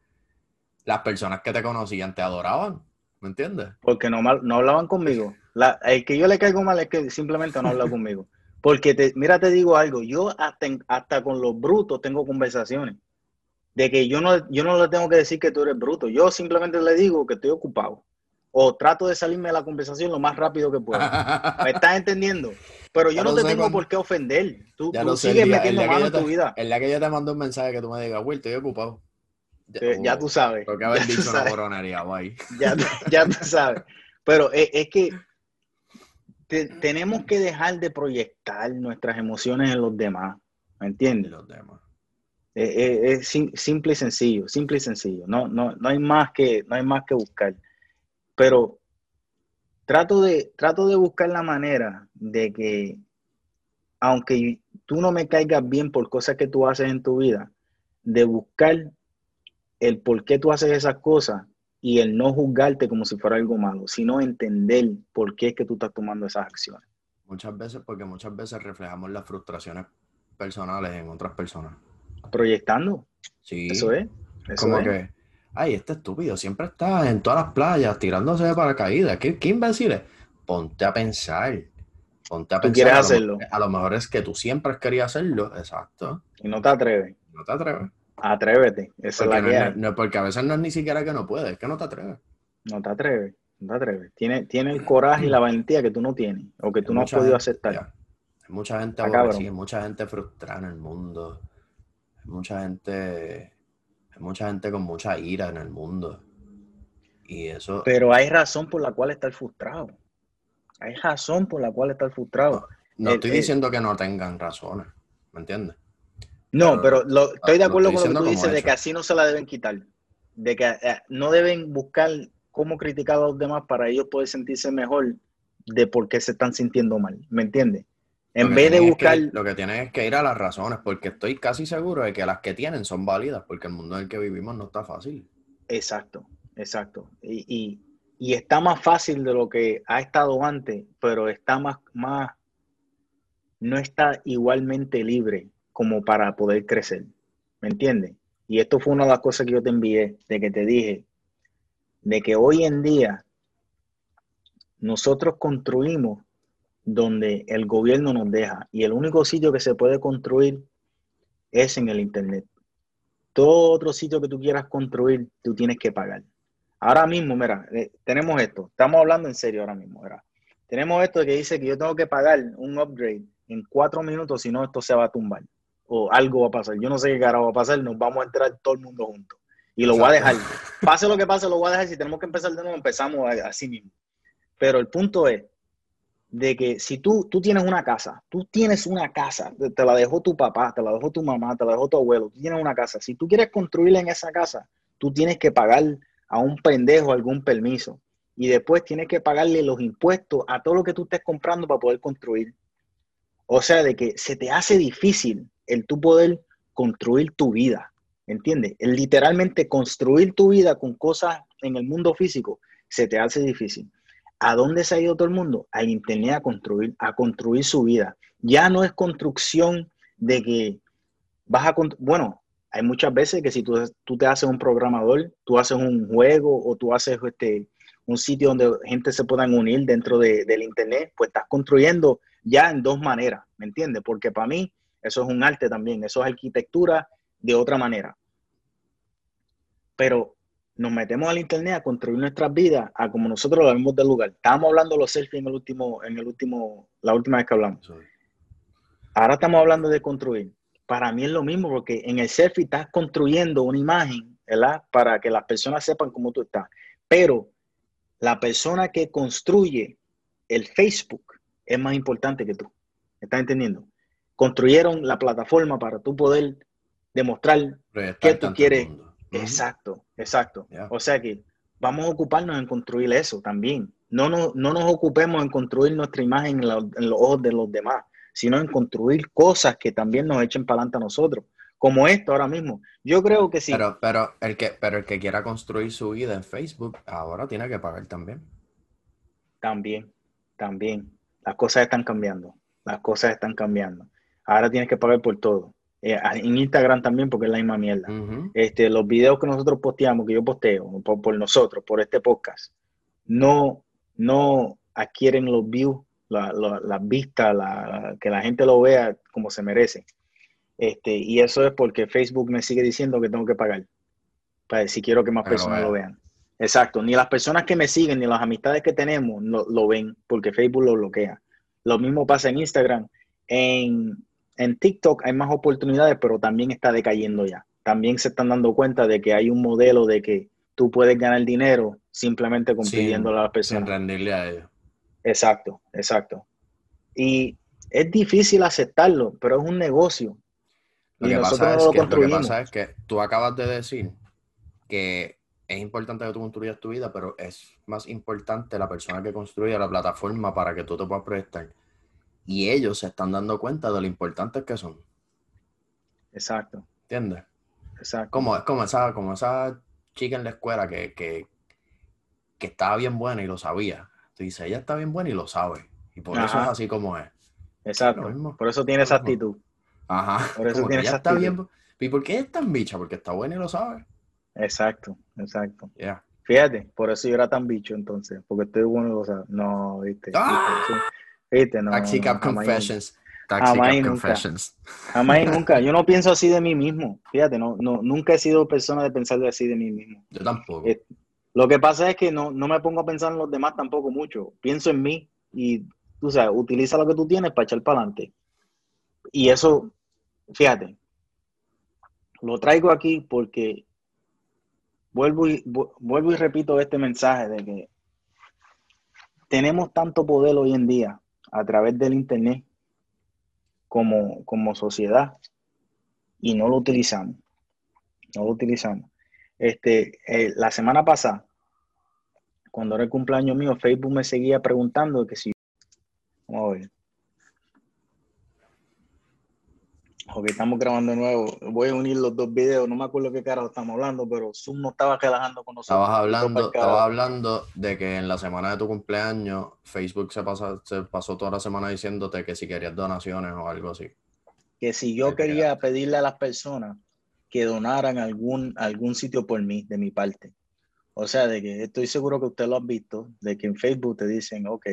Las personas que te conocían te adoraban, ¿me entiendes? Porque no, no hablaban conmigo. La, el que yo le caigo mal es que simplemente no habla conmigo. Porque, te, mira, te digo algo, yo hasta, hasta con los brutos tengo conversaciones de que yo no, yo no le tengo que decir que tú eres bruto, yo simplemente le digo que estoy ocupado. O trato de salirme de la conversación lo más rápido que puedo. ¿Me estás entendiendo? Pero yo no te tengo por qué ofender. Tú, tú sigues metiendo mano en tu vida. El día que yo te mando un mensaje que tú me digas, Will, estoy ocupado. Eh, ya tú sabes. Creo que haber ya dicho una coronería, guay. ya, ya tú sabes. Pero es, es que te- tenemos que dejar de proyectar nuestras emociones en los demás. ¿Me entiendes? los demás. Es, es- es sim- simple y sencillo, simple y sencillo. No, no, no hay más que, no hay más que buscar. Pero trato de, trato de buscar la manera de que, aunque tú no me caigas bien por cosas que tú haces en tu vida, de buscar el por qué tú haces esas cosas y el no juzgarte como si fuera algo malo, sino entender por qué es que tú estás tomando esas acciones. Muchas veces, porque muchas veces reflejamos las frustraciones personales en otras personas. Proyectando, Sí. eso es. Eso Como es. que, ay, este estúpido siempre está en todas las playas tirándose de paracaídas. ¿Qué, qué imbécil es? Ponte a pensar. Ponte a Tú pensar. quieres a lo hacerlo. a lo mejor es que tú siempre has querido hacerlo. Exacto. Y no te atreves. No te atreves. Atrévete. Esa es Porque, la no que es- no- porque a veces no es ni siquiera que no puedes, es que no te atreves. No te atreves, no te atreves. Tiene, tiene el coraje y la valentía que tú no tienes o que tú Hay no has podido gente- aceptar. ya. Hay mucha gente aborrecida, mucha gente frustrada en el mundo. Mucha gente, hay mucha gente con mucha ira en el mundo. Y eso, Pero hay razón por la cual estar frustrado. Hay razón por la cual estar frustrado. no eh, estoy eh, diciendo que no tengan razones, ¿me entiendes? No, pero lo- estoy de acuerdo estoy con lo que tú dices de que así no se la deben quitar. De que eh, no deben buscar cómo criticar a los demás para ellos poder sentirse mejor de por qué se están sintiendo mal. ¿Me entiendes? En vez de es buscar... que- lo que tienen es que ir a las razones, porque estoy casi seguro de que las que tienen son válidas, porque el mundo en el que vivimos no está fácil. Exacto, exacto. Y, y- y está más fácil de lo que ha estado antes, pero está más, más, no está igualmente libre como para poder crecer. ¿Me entiendes? Y esto fue una de las cosas que yo te envié, de que te dije, de que hoy en día nosotros construimos donde el gobierno nos deja y el único sitio que se puede construir es en el Internet. Todo otro sitio que tú quieras construir, tú tienes que pagar. Ahora mismo, mira, eh, tenemos esto. Estamos hablando en serio ahora mismo, mira. Tenemos esto que dice que yo tengo que pagar un upgrade en cuatro minutos, si no, esto se va a tumbar. O algo va a pasar. Yo no sé qué carajo va a pasar, nos vamos a entrar todo el mundo juntos. Y lo voy a dejar. Pase lo que pase, lo voy a dejar. Si tenemos que empezar de nuevo, empezamos así mismo. Pero el punto es de que si tú, tú tienes una casa, tú tienes una casa, te, la dejó tu papá, te la dejó tu mamá, te la dejó tu abuelo, tú tienes una casa. Si tú quieres construirla en esa casa, tú tienes que pagar a un pendejo algún permiso. Y después tienes que pagarle los impuestos a todo lo que tú estés comprando para poder construir. O sea, de que se te hace difícil el tú poder construir tu vida. ¿Entiendes? El literalmente construir tu vida con cosas en el mundo físico se te hace difícil. ¿A dónde se ha ido todo el mundo? Al internet a construir, a construir su vida. Ya no es construcción de que vas a... Bueno, hay muchas veces que si tú, tú te haces un programador, tú haces un juego o tú haces este, un sitio donde gente se puedan unir dentro de- del internet, pues estás construyendo ya en dos maneras, ¿me entiendes? Porque para mí eso es un arte también, eso es arquitectura de otra manera. Pero nos metemos al internet a construir nuestras vidas a como nosotros lo vemos del lugar. Estábamos hablando de los selfies en el último, en el último, la última vez que hablamos. Ahora estamos hablando de construir. Para mí es lo mismo porque en el selfie estás construyendo una imagen, ¿verdad? Para que las personas sepan cómo tú estás. Pero la persona que construye el Facebook es más importante que tú. ¿Estás entendiendo? Construyeron la plataforma para tú poder demostrar ¿Qué tú quieres? mundo. Exacto, exacto. O sea que vamos a ocuparnos en construir eso también. No nos, no nos ocupemos en construir nuestra imagen en, la- en los ojos de los demás, sino en construir cosas que también nos echen para adelante a nosotros. Como esto ahora mismo. Yo creo que sí. Pero, pero, el que, pero el que quiera construir su vida en Facebook, ahora tiene que pagar también. También, también. Las cosas están cambiando. Las cosas están cambiando. Ahora tienes que pagar por todo. Eh, en Instagram también, porque es la misma mierda. Este, los videos que nosotros posteamos, que yo posteo por, por nosotros, por este podcast, no, no adquieren los views, la- la- las vistas, la- que la gente lo vea como se merece. Este, y eso es porque Facebook me sigue diciendo que tengo que pagar para si quiero que más lo personas vean. lo vean. Exacto, ni las personas que me siguen, ni las amistades que tenemos lo, lo ven porque Facebook lo bloquea. Lo mismo pasa en Instagram. En, en TikTok hay más oportunidades, pero también está decayendo ya. también se están dando cuenta de que hay un modelo de que tú puedes ganar dinero simplemente compitiendo a las Sin personas. rendirle a ellos. Exacto, exacto. Y es difícil aceptarlo, pero es un negocio. Lo y que, nosotros pasa no es que, lo que pasa es que tú acabas de decir que es importante que tú construyas tu vida, pero es más importante la persona que construye la plataforma para que tú te puedas proyectar. Y ellos se están dando cuenta de lo importantes que son. Exacto, ¿Entiendes? exacto. Como, es como esa, como esa chica en la escuela que, que, que estaba bien buena y lo sabía. Tú dices, ella está bien buena y lo sabe. Y por eso es así como es. Exacto. Lo mismo. Por eso tiene esa Lo actitud. Ajá. Por eso como que tiene ella esa está actitud. bien. ¿Y por qué es tan bicha? Porque está buena y lo sabe. Exacto, exacto. Ya. Fíjate, por eso yo era tan bicho entonces, porque estoy bueno, o sea, no, viste, viste, ¡Ah! Viste, no, Taxi Cab Confessions. Taxi Cab. Confessions. Jamás y nunca. Yo no pienso así de mí mismo. Fíjate, no, no, nunca he sido persona de pensar así de mí mismo. Yo tampoco. Eh, Lo que pasa es que no, no me pongo a pensar en los demás tampoco mucho. Pienso en mí y, tú sabes, utiliza lo que tú tienes para echar para adelante. Y eso, fíjate, lo traigo aquí porque vuelvo y, vu- vuelvo y repito este mensaje de que tenemos tanto poder hoy en día a través del Internet como, como sociedad y no lo utilizamos. No lo utilizamos. Este, eh, la semana pasada, cuando era el cumpleaños mío, Facebook me seguía preguntando que si. Vamos a ver. Ok, estamos grabando de nuevo. Voy a unir los dos videos. No me acuerdo qué carajo estamos hablando, pero Zoom no estaba relajando con nosotros. Estabas hablando, estabas hablando de que en la semana de tu cumpleaños Facebook se, pasa, se pasó toda la semana diciéndote que si querías donaciones o algo así. que si yo quería pedirle a las personas que donaran algún, algún sitio por mí, de mi parte. O sea, de que estoy seguro que usted lo ha visto, de que en Facebook te dicen, ok,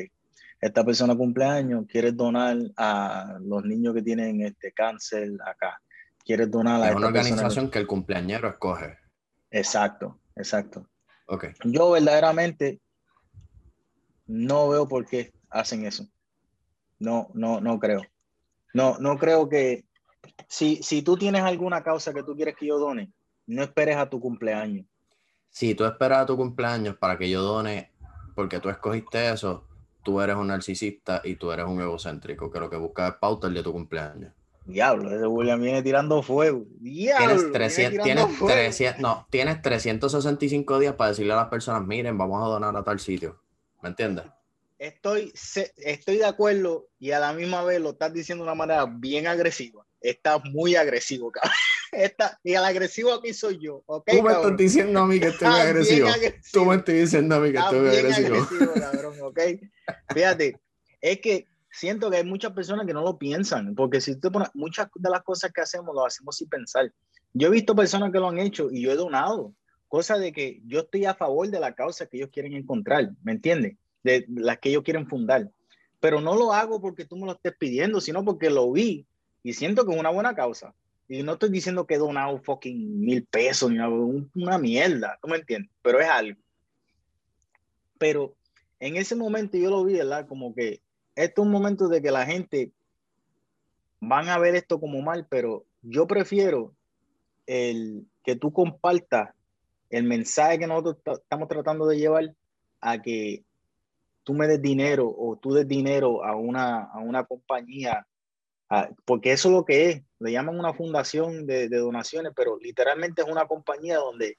esta persona cumpleaños, quieres donar a los niños que tienen este cáncer acá. Quieres donar a Es una persona que-". organización que el cumpleañero escoge. Exacto, exacto. Ok. Yo verdaderamente no veo por qué hacen eso. No, no, no creo. No, no creo que si, si tú tienes alguna causa que tú quieres que yo done, no esperes a tu cumpleaños. Si tú esperas a tu cumpleaños para que yo done, porque tú escogiste eso, tú eres un narcisista y tú eres un egocéntrico, que lo que buscas es pauta el de tu cumpleaños. Diablo, ese William viene tirando fuego. Diablo, Tienes, viene 300, tirando tienes, fuego. 300 no, tienes 365 días para decirle a las personas, miren, vamos a donar a tal sitio. ¿Me entiendes? Estoy, estoy de acuerdo y a la misma vez lo estás diciendo de una manera bien agresiva. Estás muy agresivo, cabrón. Está, y el agresivo aquí soy yo, ¿ok? Tú me cabrón? estás diciendo a mí que estoy agresivo. agresivo. Tú me estás diciendo a mí que Está estoy agresivo. agresivo, cabrón, ¿ok? Fíjate, es que siento que hay muchas personas que no lo piensan, porque si tú pones, muchas de las cosas que hacemos, lo hacemos sin pensar. Yo he visto personas que lo han hecho y yo he donado, cosa de que yo estoy a favor de la causa que ellos quieren encontrar, ¿me entiendes? De las que ellos quieren fundar. Pero no lo hago porque tú me lo estés pidiendo, sino porque lo vi y siento que es una buena causa. Y no estoy diciendo que he donado fucking mil pesos, ni una mierda, ¿tú me entiendes? Pero es algo. Pero en ese momento yo lo vi, ¿verdad? Como que esto es un momento de que la gente van a ver esto como mal, pero yo prefiero el que tú compartas el mensaje que nosotros ta- estamos tratando de llevar a que tú me des dinero o tú des dinero a una, a una compañía, a- porque eso es lo que es, le llaman una fundación de, de donaciones, pero literalmente es una compañía donde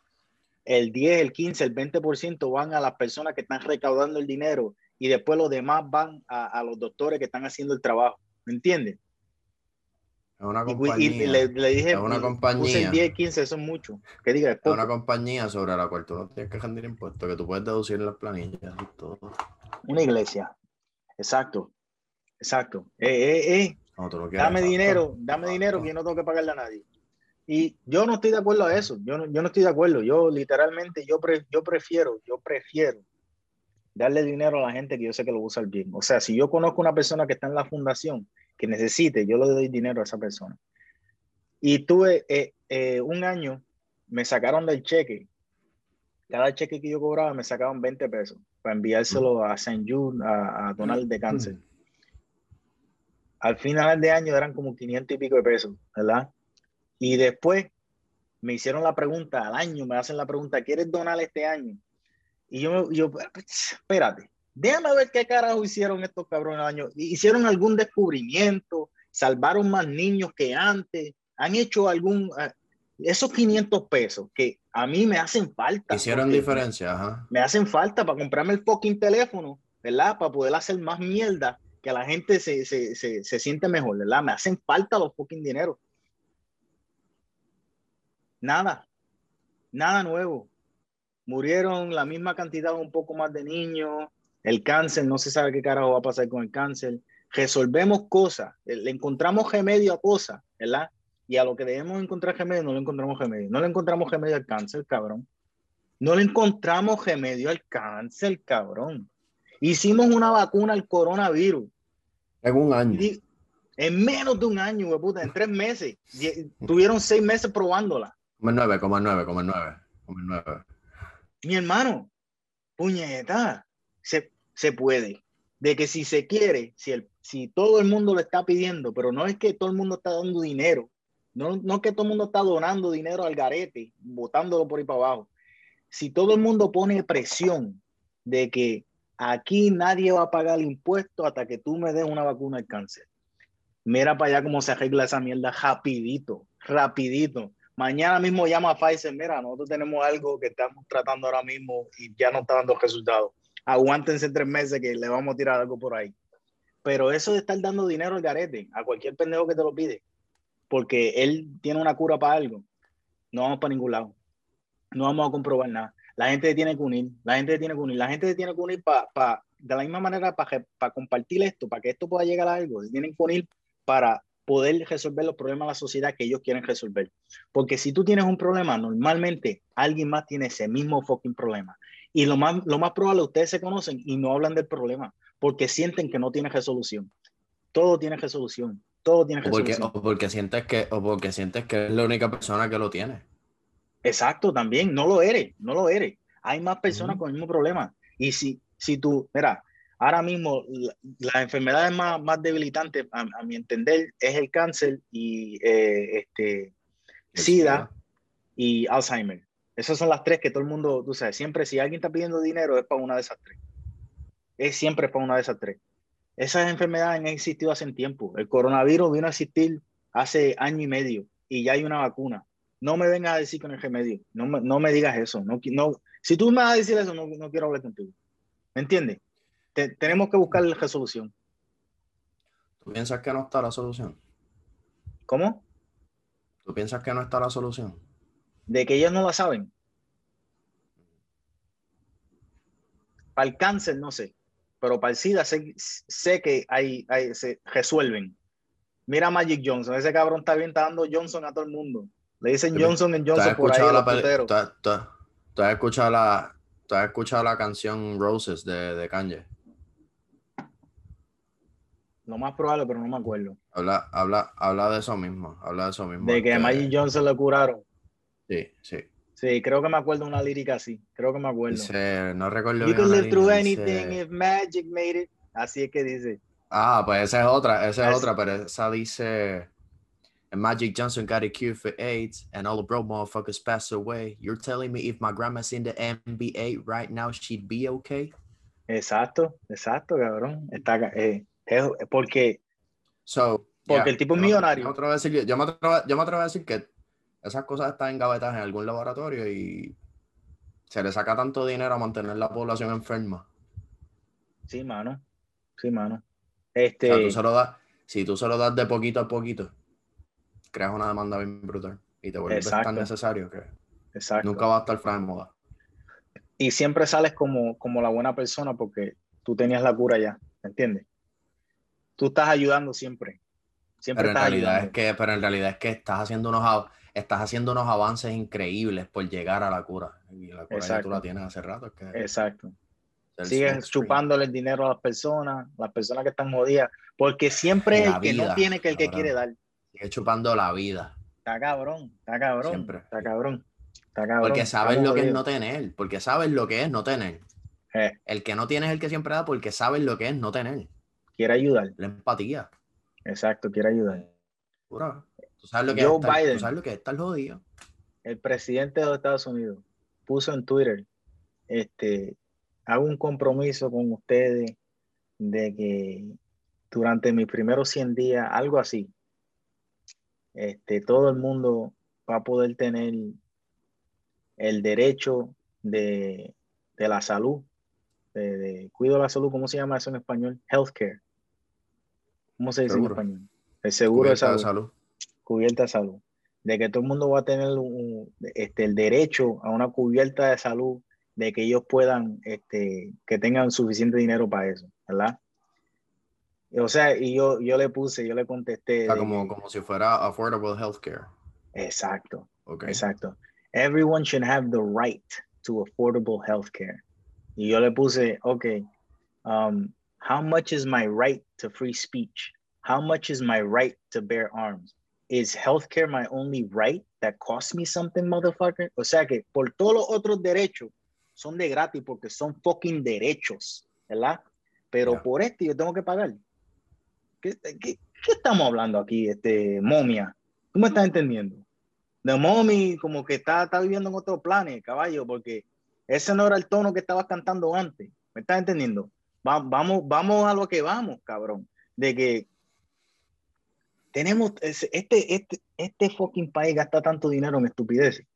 el 10, el 15, el 20% van a las personas que están recaudando el dinero y después los demás van a, a los doctores que están haciendo el trabajo. ¿Me entiendes? Es una Y, y compañía. le, le dije, es una compañía. el 10, 15, eso es mucho. Que diga, es Es una compañía sobre la cual tú no tienes que rendir impuestos, que tú puedes deducir en las planillas y todo. Una iglesia. Exacto. Exacto. Eh, eh, eh. No, tú no quieres, Dame dinero, dame dinero que yo no tengo que pagarle a nadie. Y yo no estoy de acuerdo a eso. Yo no, yo no estoy de acuerdo. Yo literalmente, yo, pre- yo prefiero, yo prefiero darle dinero a la gente que yo sé que lo usa el bien. O sea, si yo conozco una persona que está en la fundación que necesite, yo le doy dinero a esa persona. Y tuve eh, eh, un año, me sacaron del cheque. Cada cheque que yo cobraba me sacaban 20 pesos para enviárselo a St. Jude, a, a Donald de cáncer. Al final de año eran como 500 y pico de pesos, ¿verdad? Y después me hicieron la pregunta al año, me hacen la pregunta, ¿quieres donar este año? Y yo, yo espérate, déjame ver qué carajo hicieron estos cabrones al año. ¿Hicieron algún descubrimiento? ¿Salvaron más niños que antes? ¿Han hecho algún... ah, Esos 500 pesos que a mí me hacen falta. Hicieron diferencia, ajá. Me hacen falta para comprarme el fucking teléfono, ¿verdad? Para poder hacer más mierda, que la gente se, se, se, se siente mejor, ¿verdad? Me hacen falta los fucking dinero. Nada, nada nuevo. Murieron la misma cantidad, un poco más de niños. El cáncer, no se sabe qué carajo va a pasar con el cáncer. Resolvemos cosas, le encontramos remedio a cosas, ¿verdad? Y a lo que debemos encontrar remedio, no le encontramos remedio. No le encontramos remedio al cáncer, cabrón. No le encontramos remedio al cáncer, cabrón. Hicimos una vacuna al coronavirus. En un año. Y en menos de un año, güey, puta, en tres meses. Tuvieron seis meses probándola. Como 9, como 9, como 9. Como 9. Mi hermano, puñeta, se, se puede. De que si se quiere, si, el, si todo el mundo lo está pidiendo, pero no es que todo el mundo está dando dinero, no, no es que todo el mundo está donando dinero al garete, botándolo por ahí para abajo. Si todo el mundo pone presión de que aquí nadie va a pagar el impuesto hasta que tú me des una vacuna al cáncer. Mira para allá cómo se arregla esa mierda rapidito, rapidito. Mañana mismo llama a Pfizer, mira, nosotros tenemos algo que estamos tratando ahora mismo y ya no está dando resultados. Aguántense tres meses que le vamos a tirar algo por ahí. Pero eso de estar dando dinero al garete, a cualquier pendejo que te lo pide, porque él tiene una cura para algo, no vamos para ningún lado. No vamos a comprobar nada. La gente se tiene que unir, la gente se tiene que unir, la gente se tiene que unir para, de la misma manera, para compartir esto, para que esto pueda llegar a algo, se tienen que unir para poder resolver los problemas de la sociedad que ellos quieren resolver. Porque si tú tienes un problema, normalmente alguien más tiene ese mismo fucking problema. Y lo más, lo más probable, ustedes se conocen y no hablan del problema, porque sienten que no tiene resolución. Todo tiene resolución. Todo tiene O porque, resolución. o porque sientes que, o porque sientes que es la única persona que lo tiene. Exacto, también, no lo eres, no lo eres. Hay más personas Ujú. con el mismo problema. Y si, si tú, mira, ahora mismo la- las enfermedades más, más debilitantes, a, a mi entender, es el cáncer y eh, este, SIDA y Alzheimer. Esas son las tres que todo el mundo, tú sabes, siempre si alguien está pidiendo dinero es para una de esas tres. Es siempre para una de esas tres. Esas enfermedades han existido hace tiempo. El coronavirus vino a existir hace año y medio y ya hay una vacuna. No me vengas a decir que no hay remedio. No me, no me digas eso. No, no, si tú me vas a decir eso, no, no quiero hablar contigo. ¿Me entiendes? Te- tenemos que buscar la resolución. ¿Tú piensas que no está la solución? ¿Cómo? ¿Tú piensas que no está la solución? de que ellos no la saben. Para el cáncer no sé, pero para el SIDA sé, sé que hay, hay- se resuelven. Mira a Magic Johnson, ese cabrón está bien, está dando Johnson a todo el mundo. Le dicen Johnson en ¿Tú has Johnson por ahí la, tú has- escuchado la, tú has escuchado la canción Roses de, de Kanye? Lo más probable, pero no me acuerdo. Habla, habla, habla de eso mismo. Habla de eso mismo. De que a este, Magic Johnson le curaron. Sí, sí. Sí, creo que me acuerdo una lírica así. Creo que me acuerdo. Dice, no recuerdo You la live through anything dice- if magic made it. Así es que dice. Ah, pues esa es otra, esa es Es- otra, pero esa dice And Magic Johnson got a cure for AIDS and all the broke motherfuckers passed away. You're telling me if my grandma's in the NBA right now, she'd be okay? Exacto, exacto, cabrón. Está, eh, es- porque So, Porque yeah, el tipo es millonario. Yo me, atrevo a decir, que- yo, me atrevo, yo me atrevo a decir que esas cosas están engavetadas en algún laboratorio y se le saca tanto dinero a mantener la población enferma. Sí, mano. Sí, mano. O sea, Este, tú se lo das, si tú se lo das de poquito a poquito, creas una demanda bien brutal y te vuelves Exacto. tan necesario que exacto. nunca va a estar fuera de moda. Y siempre sales como, como la buena persona porque tú tenías la cura ya, ¿me entiendes? Tú estás ayudando siempre. Siempre Pero en estás realidad ayudando. es que, pero en realidad es que estás haciendo unos estás haciendo unos avances increíbles por llegar a la cura. Y la cura ya Exacto. tú la tienes hace rato. Es que Exacto. Sigues chupándole el dinero a las personas, las personas que están jodidas, porque siempre es el que no tiene que el que quiere dar. Sigue chupando la vida. Está cabrón, está cabrón. Siempre. Está cabrón. Está cabrón. Porque sabes lo que es no tener. Porque sabes lo que es no tener. Eh, El que no tiene es el que siempre da porque sabes lo que es no tener. quiere ayudar. La empatía. Exacto, quiere ayudar. Pura. Tú sabes lo que Joe es estar, Biden. tú sabes lo que es estar jodido. el presidente de los Estados Unidos puso en Twitter, este, hago un compromiso con ustedes de que durante mis primeros 100 días, algo así, este, todo el mundo va a poder tener el derecho de, la salud, de, cuido de la salud, ¿cómo se llama eso en español? Healthcare. ¿Cómo se dice en español? El seguro de salud. Cubierta de salud. De que todo el mundo va a tener este, el derecho a una cubierta de salud, de que ellos puedan, este, que tengan suficiente dinero para eso, ¿verdad? O sea, y yo, yo le puse, yo le contesté. como, como si fuera affordable healthcare. Exacto. Okay. Exacto. Everyone should have the right to affordable healthcare. Y yo le puse, okay, um, how much is my right to free speech? How much is my right to bear arms? Is healthcare my only right that costs me something, motherfucker? O sea que por todos los otros derechos son de gratis porque son fucking derechos, ¿verdad? Pero por este yo tengo que pagar. ¿Qué, qué, qué estamos hablando aquí, este, momia? ¿Tú me estás entendiendo? The Mommy como que está, está viviendo en otro planes, caballo, porque ese no era el tono que estabas cantando antes. ¿Me estás entendiendo? vamos, vamos a lo que vamos, cabrón. De que tenemos este, este, este fucking país gasta tanto dinero en estupideces.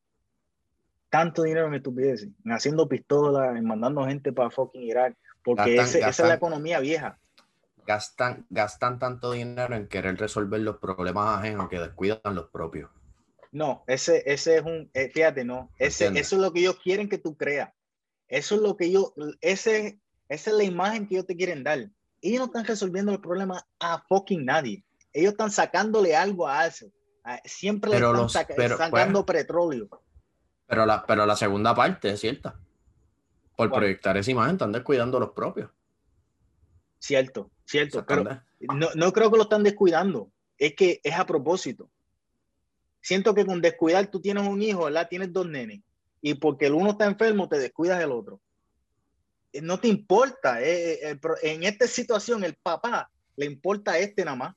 Tanto dinero en estupideces. En haciendo pistolas, en mandando gente para fucking Irak. Porque esa es la economía vieja. Gastan, gastan tanto dinero en querer resolver los problemas ajenos que descuidan los propios. No, ese, ese es un, eh, fíjate, no, ese, eso es lo que ellos quieren que tú creas. Eso es lo que ellos, ese, esa es la imagen que ellos te quieren dar. Ellos no están resolviendo el problema a fucking nadie. Ellos están sacándole algo a eso. Siempre le están sacando pues, petróleo. Pero la, pero la segunda parte es cierta. Por proyectar esa imagen están descuidando los propios. Cierto, cierto. Pero no, no creo que lo están descuidando. Es que es a propósito siento que con descuidar tú tienes un hijo, ¿verdad? Tienes dos nenes. Y porque el uno está enfermo, te descuidas del otro. Eh, no te importa. Eh, eh, en esta situación, el papá le importa a este nada más.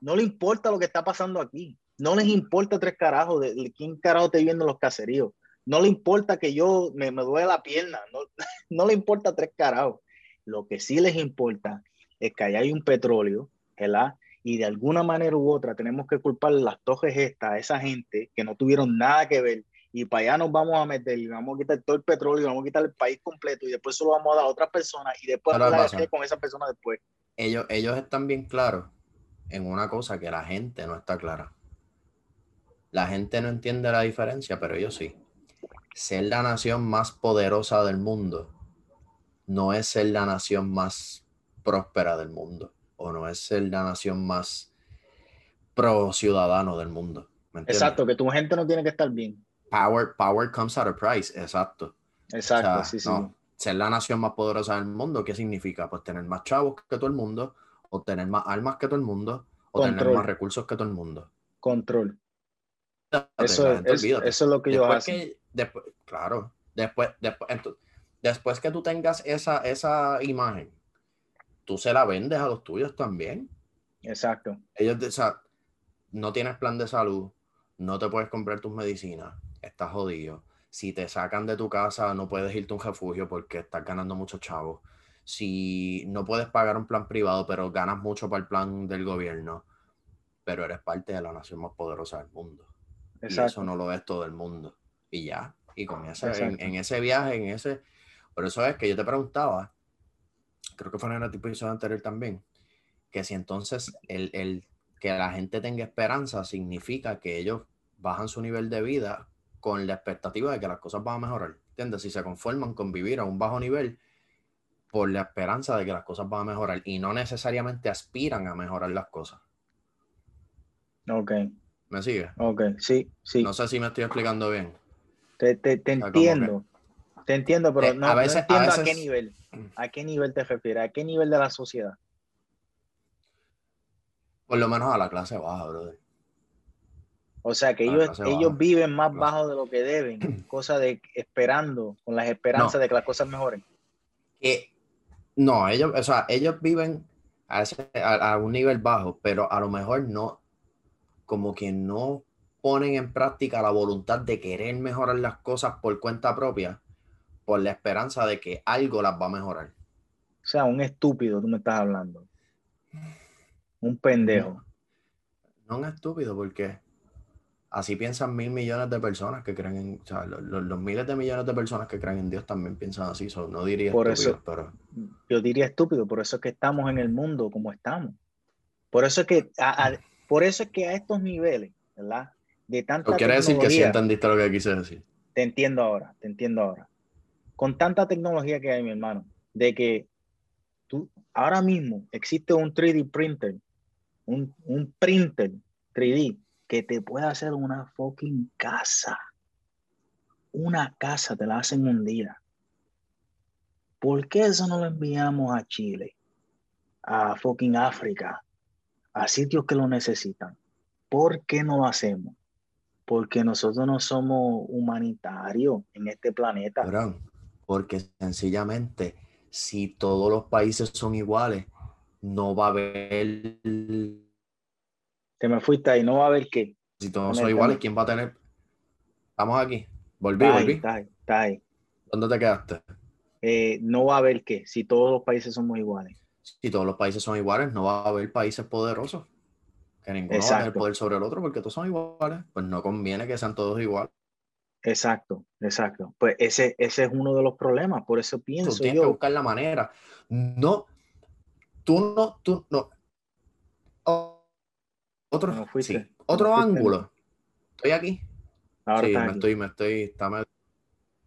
No le importa lo que está pasando aquí. No les importa tres carajos de, quién carajo te viendo los caseríos. No le importa que yo me, me duele la pierna. No, no le importa tres carajos. Lo que sí les importa es que allá hay un petróleo, ¿verdad? y de alguna manera u otra tenemos que culpar las tojes estas a esa gente que no tuvieron nada que ver y para allá nos vamos a meter y vamos a quitar todo el petróleo, y vamos a quitar el país completo y después se lo vamos a dar a otras personas y después hablar con esa persona después. Ellos, ellos están bien claros en una cosa que la gente no está clara. La gente no entiende la diferencia, pero ellos sí. Ser la nación más poderosa del mundo no es ser la nación más próspera del mundo o no es ser la nación más pro ciudadano del mundo. exacto, que tu gente no tiene que estar bien. Power, power comes at a price, exacto. Exacto, sí, sí. ser la nación más poderosa del mundo, ¿qué significa? Pues tener más chavos que todo el mundo, o tener más armas que todo el mundo, o tener más recursos que todo el mundo. Control. Eso, es, eso es lo que yo hago. Después, claro, después, después, después que tú tengas esa, esa imagen tú se la vendes a los tuyos también. Exacto. Ellos, o sea, no tienes plan de salud, no te puedes comprar tus medicinas, estás jodido. Si te sacan de tu casa, no puedes irte a un refugio porque estás ganando mucho chavos. Si no puedes pagar un plan privado, pero ganas mucho para el plan del gobierno, pero eres parte de la nación más poderosa del mundo. Exacto. Y eso no lo es todo el mundo. Y ya. Y comienza en, en, ese viaje, en ese. Por eso es que yo te preguntaba creo que fue en el episodio anterior también, que si entonces el, que la gente tenga esperanza significa que ellos bajan su nivel de vida con la expectativa de que las cosas van a mejorar. ¿Entiendes? Si se conforman con vivir a un bajo nivel por la esperanza de que las cosas van a mejorar y no necesariamente aspiran a mejorar las cosas. Ok. ¿Me sigue? Ok, sí, sí. No sé si me estoy explicando bien. Te, entiendo. Te entiendo, pero eh, no, a entiendo a, qué nivel. ¿A qué nivel te refieres? ¿A qué nivel de la sociedad? Por lo menos a la clase baja, brother. O sea, que ellos, ellos viven más bajo de lo que deben, cosa de esperando, con las esperanzas de que las cosas mejoren. no, ellos, o sea, ellos viven a, a, un nivel bajo, pero a lo mejor no, como que no ponen en práctica la voluntad de querer mejorar las cosas por cuenta propia, por la esperanza de que algo las va a mejorar. O sea, un estúpido, tú me estás hablando. Un pendejo. No un estúpido, porque así piensan mil millones de personas que creen en, o sea, los, los- los miles de millones de personas que creen en Dios también piensan así, so, no diría Por estúpido, eso- pero Yo diría estúpido, por eso es que estamos en el mundo como estamos. Por eso es que a, a- por eso es que a estos niveles, ¿verdad? De tanta ¿o quiere decir que sí entendiste lo que quise decir? te entiendo ahora, te entiendo ahora. Con tanta tecnología que hay, mi hermano, de que tú, ahora mismo existe un 3D printer, un, un printer 3D que te puede hacer una fucking casa. Una casa te la hacen un día. ¿Por qué eso no lo enviamos a Chile, a fucking África, a sitios que lo necesitan? ¿Por qué no lo hacemos? Porque nosotros no somos humanitarios en este planeta. Porque sencillamente, si todos los países son iguales, no va a haber. Te me fuiste ahí, no va a haber qué. Si todos son iguales, ¿quién va a tener? Estamos aquí. Volví, Está ahí, volví. está ahí, está ahí. ¿Dónde te quedaste? Eh, no va a haber qué, si todos los países somos iguales. Si todos los países son iguales, no va a haber países poderosos. Que ninguno va a tener Exacto. poder sobre el otro porque todos son iguales. Pues no conviene que sean todos iguales. Exacto, exacto. Pues ese, ese es uno de los problemas. Por eso Tú pienso tienes que buscar la manera. No, tú no, tú no. Otro, No sí, otro no ángulo. Estoy aquí. Ahora sí, estás me aquí. estoy, me estoy, está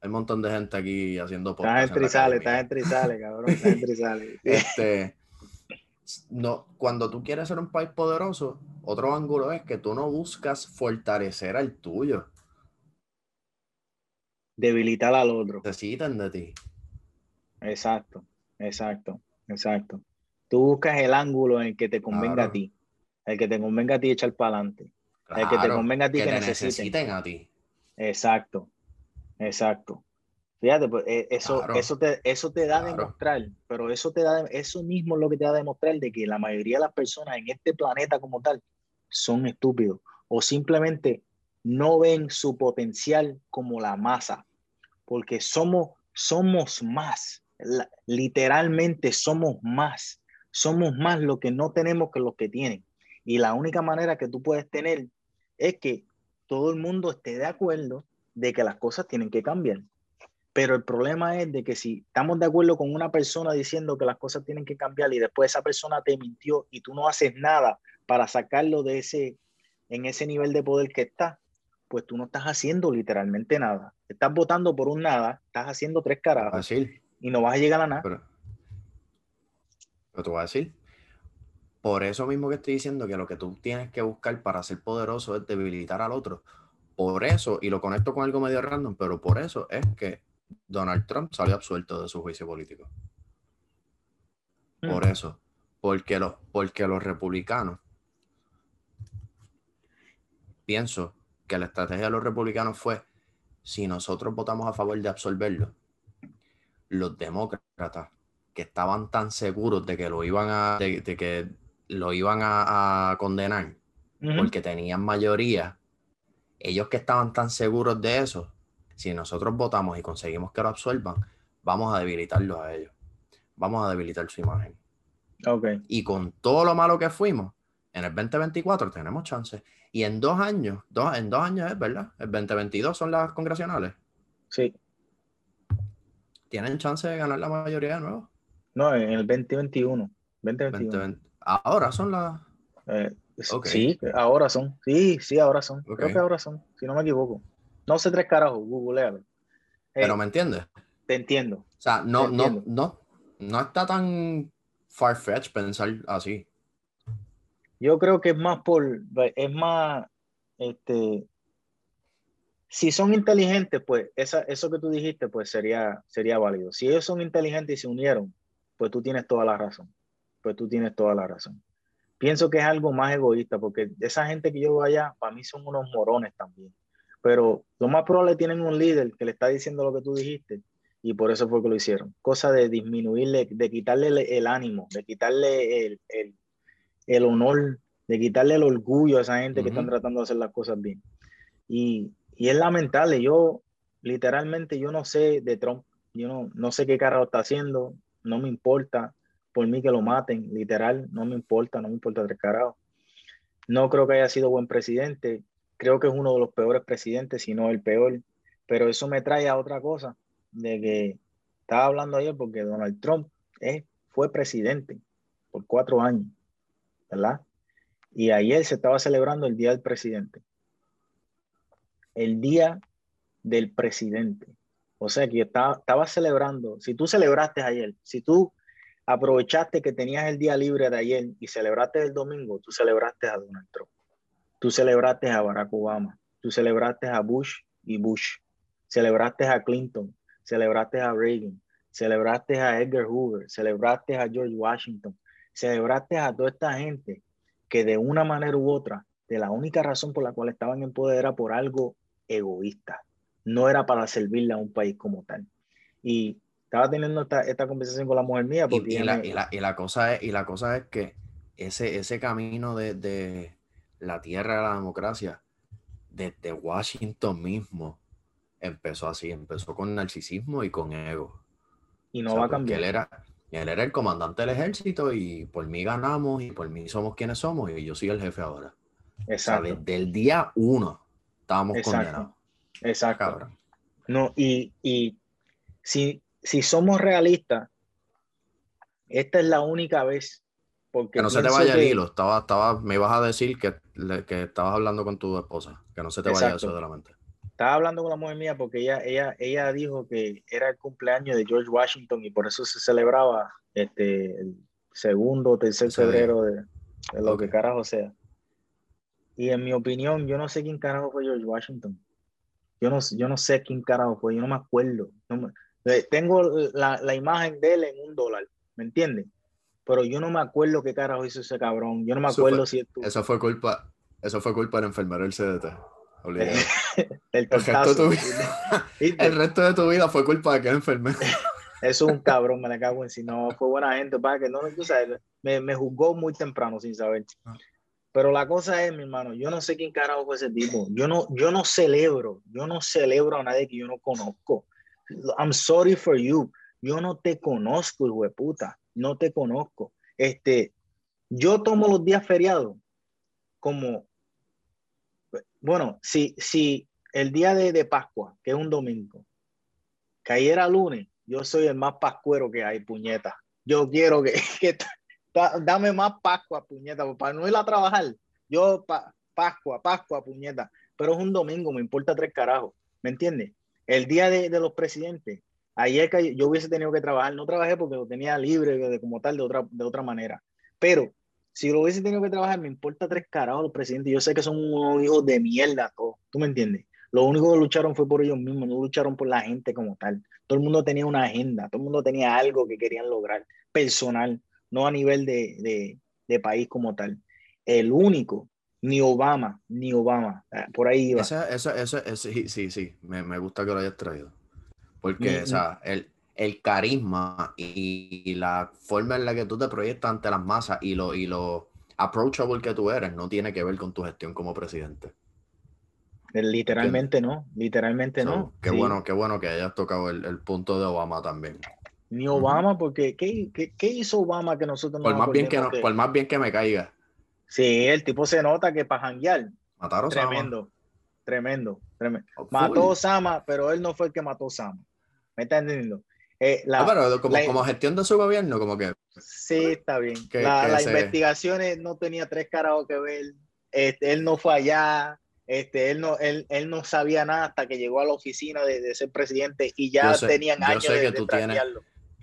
hay un montón de gente aquí haciendo Estás podcast. en entre y la sale, calle, estás y sale, cabrón. Estás entre y sale. Este, no, cuando tú quieres ser un país poderoso, otro ángulo es que tú no buscas fortalecer al tuyo. Debilitar al otro. Necesitan de ti. Exacto, exacto, exacto. Tú buscas el ángulo en el que te convenga Claro. a ti. El que te convenga a ti echar para adelante. El que te convenga a ti que, que te necesiten. necesiten a ti. Exacto, exacto. Fíjate, pues eh, eso, Claro. eso, te, eso te da a demostrar, pero eso te da, eso mismo es lo que te da a demostrar de que la mayoría de las personas en este planeta como tal son estúpidos o simplemente no ven su potencial como la masa, porque somos, somos más, literalmente somos más, somos más lo que no tenemos que los que tienen. Y la única manera que tú puedes tener es que todo el mundo esté de acuerdo de que las cosas tienen que cambiar. Pero el problema es de que si estamos de acuerdo con una persona diciendo que las cosas tienen que cambiar y después esa persona te mintió y tú no haces nada para sacarlo de ese, en ese nivel de poder que está, pues tú no estás haciendo literalmente nada. Estás votando por un nada, estás haciendo tres carajos Fácil. y no vas a llegar a nada. Pero, pero te voy a decir, por eso mismo que estoy diciendo que lo que tú tienes que buscar para ser poderoso es debilitar al otro. Por eso, y lo conecto con algo medio random, pero por eso es que Donald Trump salió absuelto de su juicio político. Por Mm. eso, porque los, porque los republicanos, pienso que la estrategia de los republicanos fue, si nosotros votamos a favor de absolverlo, los demócratas que estaban tan seguros de que lo iban a, de, de que lo iban a, a condenar porque tenían mayoría, ellos que estaban tan seguros de eso, si nosotros votamos y conseguimos que lo absuelvan, vamos a debilitarlos a ellos. Vamos a debilitar su imagen. Ok, Y con todo lo malo que fuimos, en el 2024 tenemos chance. Y en dos años, dos, en dos años es, ¿verdad? El 2022 son las congresionales. sí. Tienen chance de ganar la mayoría de nuevo. No, en el 2021. 2021. 2020. Ahora son las... Eh. Sí, ahora son. Sí, sí, ahora son. Creo que ahora son, si no me equivoco. No sé tres carajos, googlealo. Eh, Pero me entiendes. Te entiendo. O sea, no, no, no, no está tan far-fetched pensar así. Yo creo que es más por, es más, este, si son inteligentes, pues esa, eso que tú dijiste, pues sería, sería válido. Si ellos son inteligentes y se unieron, pues tú tienes toda la razón. Pues tú tienes toda la razón. Pienso que es algo más egoísta, porque esa gente que yo veo allá, para mí son unos morones también. Pero lo más probable tienen un líder que le está diciendo lo que tú dijiste, y por eso fue que lo hicieron. Cosa de disminuirle, de quitarle el, ánimo, de quitarle el, el, el honor, de quitarle el orgullo a esa gente que Ujú. están tratando de hacer las cosas bien. Y, y es lamentable. Yo, literalmente, yo no sé de Trump. Yo no, no sé qué carajo está haciendo. No me importa. Por mí que lo maten, literal. No me importa. No me importa tres carajos. No creo que haya sido buen presidente. Creo que es uno de los peores presidentes, si no el peor. Pero eso me trae a otra cosa. De que estaba hablando ayer porque Donald Trump eh, fue presidente por cuatro años. Y ayer se estaba celebrando el Día del Presidente. El Día del Presidente. O sea que estaba, estaba celebrando, si tú celebraste ayer, si tú aprovechaste que tenías el día libre de ayer y celebraste el domingo, tú celebraste a Donald Trump. Tú celebraste a Barack Obama. Tú celebraste a Bush y Bush. Celebraste a Clinton. Celebraste a Reagan. Celebraste a Edgar Hoover. Celebraste a George Washington. Celebraste a toda esta gente que de una manera u otra, de la única razón por la cual estaban en poder era por algo egoísta, no era para servirle a un país como tal. Y estaba teniendo esta, esta conversación con la mujer mía. Porque y, la, y, la, y, la, cosa es, y la cosa es que ese, ese camino de, de la tierra de la democracia, desde Washington mismo, empezó así, empezó con narcisismo y con ego. Y no va a cambiar. Él era, él era el comandante del ejército y por mí ganamos y por mí somos quienes somos y yo soy el jefe ahora. Exacto. O desde el día uno estábamos Exacto. condenados. Exacto. Cabrón. No, y, y si, si somos realistas, esta es la única vez. Porque Que no se te vaya el que- hilo. Estaba, estaba, me ibas a decir que, que estabas hablando con tu esposa. Que no se te vaya eso de la mente. Estaba hablando con la mujer mía porque ella, ella, ella dijo que era el cumpleaños de George Washington y por eso se celebraba este, el segundo o tercer febrero de, de lo que carajo sea. Y en mi opinión, yo no sé quién carajo fue George Washington. Yo no, yo no sé quién carajo fue, yo no me acuerdo. No me- eh, tengo la, la imagen de él en un dólar, ¿me entiendes? Pero yo no me acuerdo qué carajo hizo ese cabrón. Yo no me Eso acuerdo fue- si Eso fue culpa, eso fue culpa del enfermero del CDT. Olvídate. el El resto, de tortazo. tu vida, ¿Viste? el resto de tu vida fue culpa de aquel enfermero. Eso es un cabrón, me la cago en si no fue buena gente, para que no, me, me juzgó muy temprano sin saber. Ah. Pero la cosa es, mi hermano, yo no sé quién carajo fue ese tipo. Yo no, yo no celebro, yo no celebro a nadie que yo no conozco. I'm sorry for you. Yo no te conozco, hijo de puta. No te conozco. Este, yo tomo los días feriados como, bueno, si, si el día de, de Pascua, que es un domingo, cayera lunes, yo soy el más pascuero que hay, puñeta. Yo quiero que, que dame más Pascua, puñeta, para no ir a trabajar. Yo, pa- Pascua, Pascua, puñeta. Pero es un domingo, me importa tres carajos. ¿Me entiendes? El día de, de los presidentes, ayer que yo hubiese tenido que trabajar, no trabajé porque lo tenía libre como tal de otra, de otra manera. Pero si lo hubiese tenido que trabajar, me importa tres carajos los presidentes. Yo sé que son unos hijos de mierda todos. ¿Tú me entiendes? Lo único que lucharon fue por ellos mismos, no lucharon por la gente como tal. Todo el mundo tenía una agenda, todo el mundo tenía algo que querían lograr, personal, no a nivel de, de, de país como tal. El único, ni Obama, ni Obama, ah, por ahí iba. Eso, eso, eso- sí, sí, sí, me, me gusta que lo hayas traído. Porque, Ni- o sea, el, el carisma y, y la forma en la que tú te proyectas ante las masas y lo, y lo approachable que tú eres no tiene que ver con tu gestión como presidente. Literalmente no, literalmente So, no. Qué Sí. bueno, qué bueno que hayas tocado el, el punto de Obama también. Ni Obama, porque ¿qué, qué, qué hizo Obama que nosotros no Por nos más bien que no, por más bien que me caiga. Sí, el tipo se nota que para janguear, Matar a Osama. tremendo, tremendo, tremendo. Full. Mató a Osama, pero él no fue el que mató a Osama. ¿Me está entendiendo? Eh, la- Ah, pero como, la- como gestión de su gobierno, como que Sí, está bien. Que- La- que las se- investigaciones no tenía tres carajos que ver. Este, él no fue allá. Este, él, no, él, él no sabía nada hasta que llegó a la oficina de, de ser presidente y ya sé- tenían yo años sé de, que de tienes-.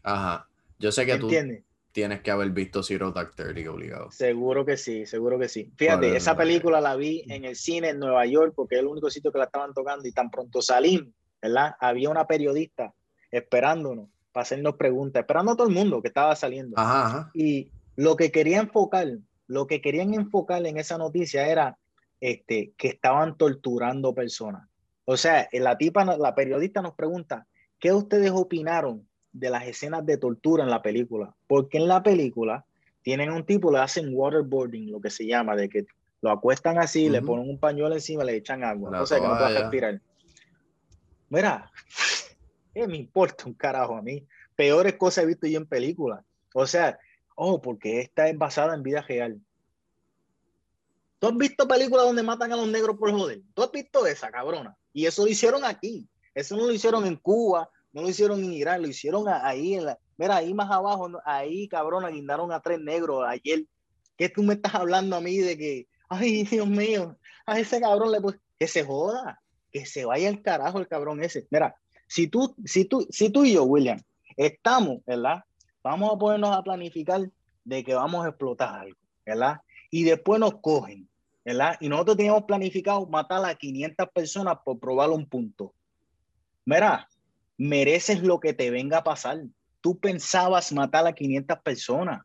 Ajá. Yo sé que tú ¿Entiendes? tienes que haber visto Zero Dark Thirty obligado. Seguro que sí, seguro que sí. Fíjate, Por- esa película la vi en el cine en Nueva York porque es el único sitio que la estaban tocando y tan pronto salimos, ¿verdad? Había una periodista esperándonos para hacernos preguntas, esperando a todo el mundo que estaba saliendo. Ajá, ajá. Y lo que quería enfocar, lo que querían enfocar en esa noticia era este, que estaban torturando personas. O sea, la tipa, la periodista nos pregunta, ¿qué ustedes opinaron de las escenas de tortura en la película? Porque en la película tienen un tipo, le hacen waterboarding, lo que se llama, de que Lo acuestan así, le ponen un pañuelo encima, le echan agua, La cosa que no puede respirar. Mira, ¿qué me importa un carajo a mí? Peores cosas he visto yo en películas. O sea, oh, porque esta es basada en vida real. ¿Tú has visto películas donde matan a los negros por joder? ¿Tú has visto esa, cabrona? Y eso lo hicieron aquí. Eso no lo hicieron en Cuba, no lo hicieron en Irán, lo hicieron ahí. Mira, ahí más abajo, ahí, cabrona, guindaron a tres negros ayer. ¿Qué tú me estás hablando a mí de que, ay, Dios mío, a ese cabrón le... Que se joda, que se vaya el carajo el cabrón ese. Mira, si tú, si tú, si tú y yo, William, estamos, ¿verdad? Vamos a ponernos a planificar de que vamos a explotar algo, ¿verdad? Y después nos cogen, ¿verdad? Y nosotros teníamos planificado matar a 500 personas por probar un punto. Mira, mereces lo que te venga a pasar. Tú pensabas matar a 500 personas.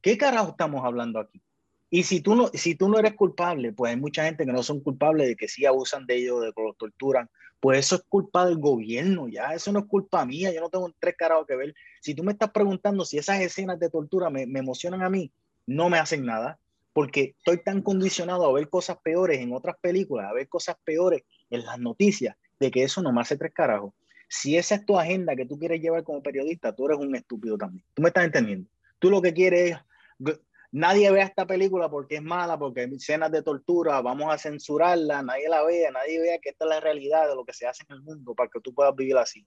¿Qué carajo estamos hablando aquí? Y si tú no, si tú no eres culpable, pues hay mucha gente que no son culpables de que sí abusan de ellos, de que los torturan. Pues eso es culpa del gobierno, ya. Eso no es culpa mía. Yo no tengo tres carajos que ver. Si tú me estás preguntando si esas escenas de tortura me, emocionan a mí, no me hacen nada. Porque estoy tan condicionado a ver cosas peores en otras películas, a ver cosas peores en las noticias, de que eso no me hace tres carajos. Si esa es tu agenda que tú quieres llevar como periodista, tú eres un estúpido también. ¿Tú me estás entendiendo? Tú lo que quieres es nadie vea esta película porque es mala, porque hay escenas de tortura, vamos a censurarla, nadie la vea, nadie vea que esta es la realidad de lo que se hace en el mundo para que tú puedas vivir así.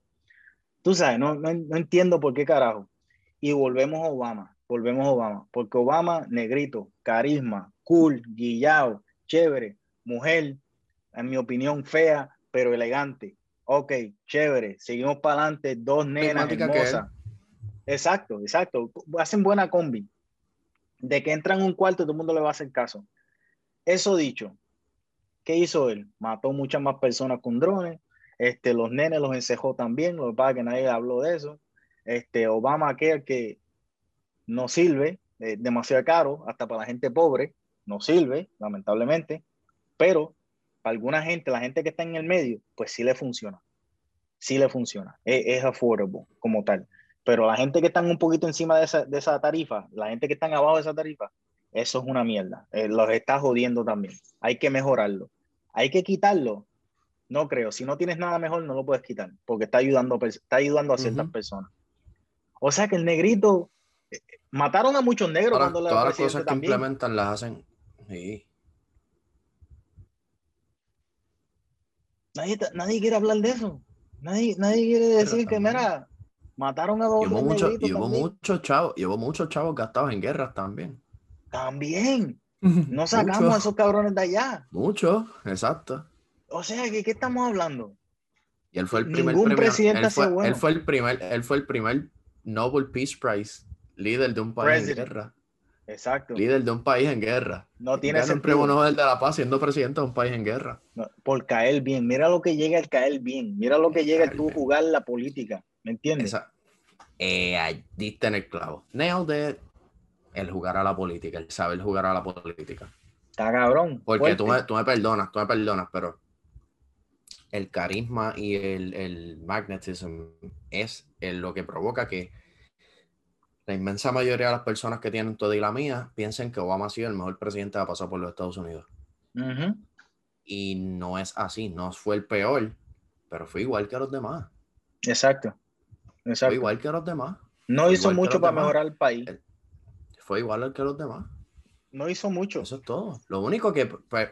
Tú sabes, no, no, no entiendo por qué carajo. Y volvemos a Obama, volvemos a Obama, porque Obama, negrito, carisma, cool, guillao, chévere, mujer, en mi opinión, fea, pero elegante. Ok, chévere, seguimos para adelante, dos nenas hermosas. Exacto, exacto. Hacen buena combi. De que entran en un cuarto, todo el mundo le va a hacer caso. Eso dicho, ¿qué hizo él? Mató muchas más personas con drones. Este, los nenes los encejó también. Lo que pasa es que nadie habló de eso. Este, Obama, aquel que no sirve, eh, demasiado caro, hasta para la gente pobre, no sirve, lamentablemente. Pero para alguna gente, la gente que está en el medio, pues sí le funciona. Sí le funciona. Es, es affordable como tal. Pero la gente que están un poquito encima de esa, de esa tarifa, la gente que están abajo de esa tarifa, eso es una mierda. Eh, los está jodiendo también. Hay que mejorarlo. Hay que quitarlo. No creo. Si no tienes nada mejor, no lo puedes quitar, porque está ayudando, está ayudando a ciertas personas. O sea que el negrito eh, mataron a muchos negros Todas, cuando todas las cosas que implementan las hacen. Sí. Nadie, nadie quiere hablar de eso. Nadie, nadie quiere decir que, mira, mataron a dos mucho, también. muchos chavos, hubo muchos chavos gastados en guerras también. También. No sacamos Mucho. a esos cabrones de allá. Muchos, exacto. O sea, ¿de qué estamos hablando? Y él fue el primer Ningún premio- presidente él fue, bueno. él fue el primer, él fue el primer Nobel Peace Prize, líder de un país President. en guerra. Exacto. Líder de un país en guerra. No tiene Gana el premio sentido. Nobel de la Paz siendo presidente de un país en guerra. No, por caer bien. Mira lo que llega el caer bien. Mira lo que llega el tú bien. jugar la política. ¿Me entiendes? Esa, eh, diste en el clavo. Nailed it. El jugar a la política, el saber jugar a la política. Está cabrón. Porque tú me, tú me perdonas, tú me perdonas, pero el carisma y el, el magnetism es el- lo que provoca que la inmensa mayoría de las personas que tienen toda y la mía piensen que Obama ha sido el mejor presidente que ha pasado por los Estados Unidos. Y no es así, no fue el peor, pero fue igual que los demás. Exacto. Fue igual que los demás. No hizo mucho para demás. mejorar el país. El- Fue igual que los demás. No hizo mucho. Eso es todo. Lo único que, pues,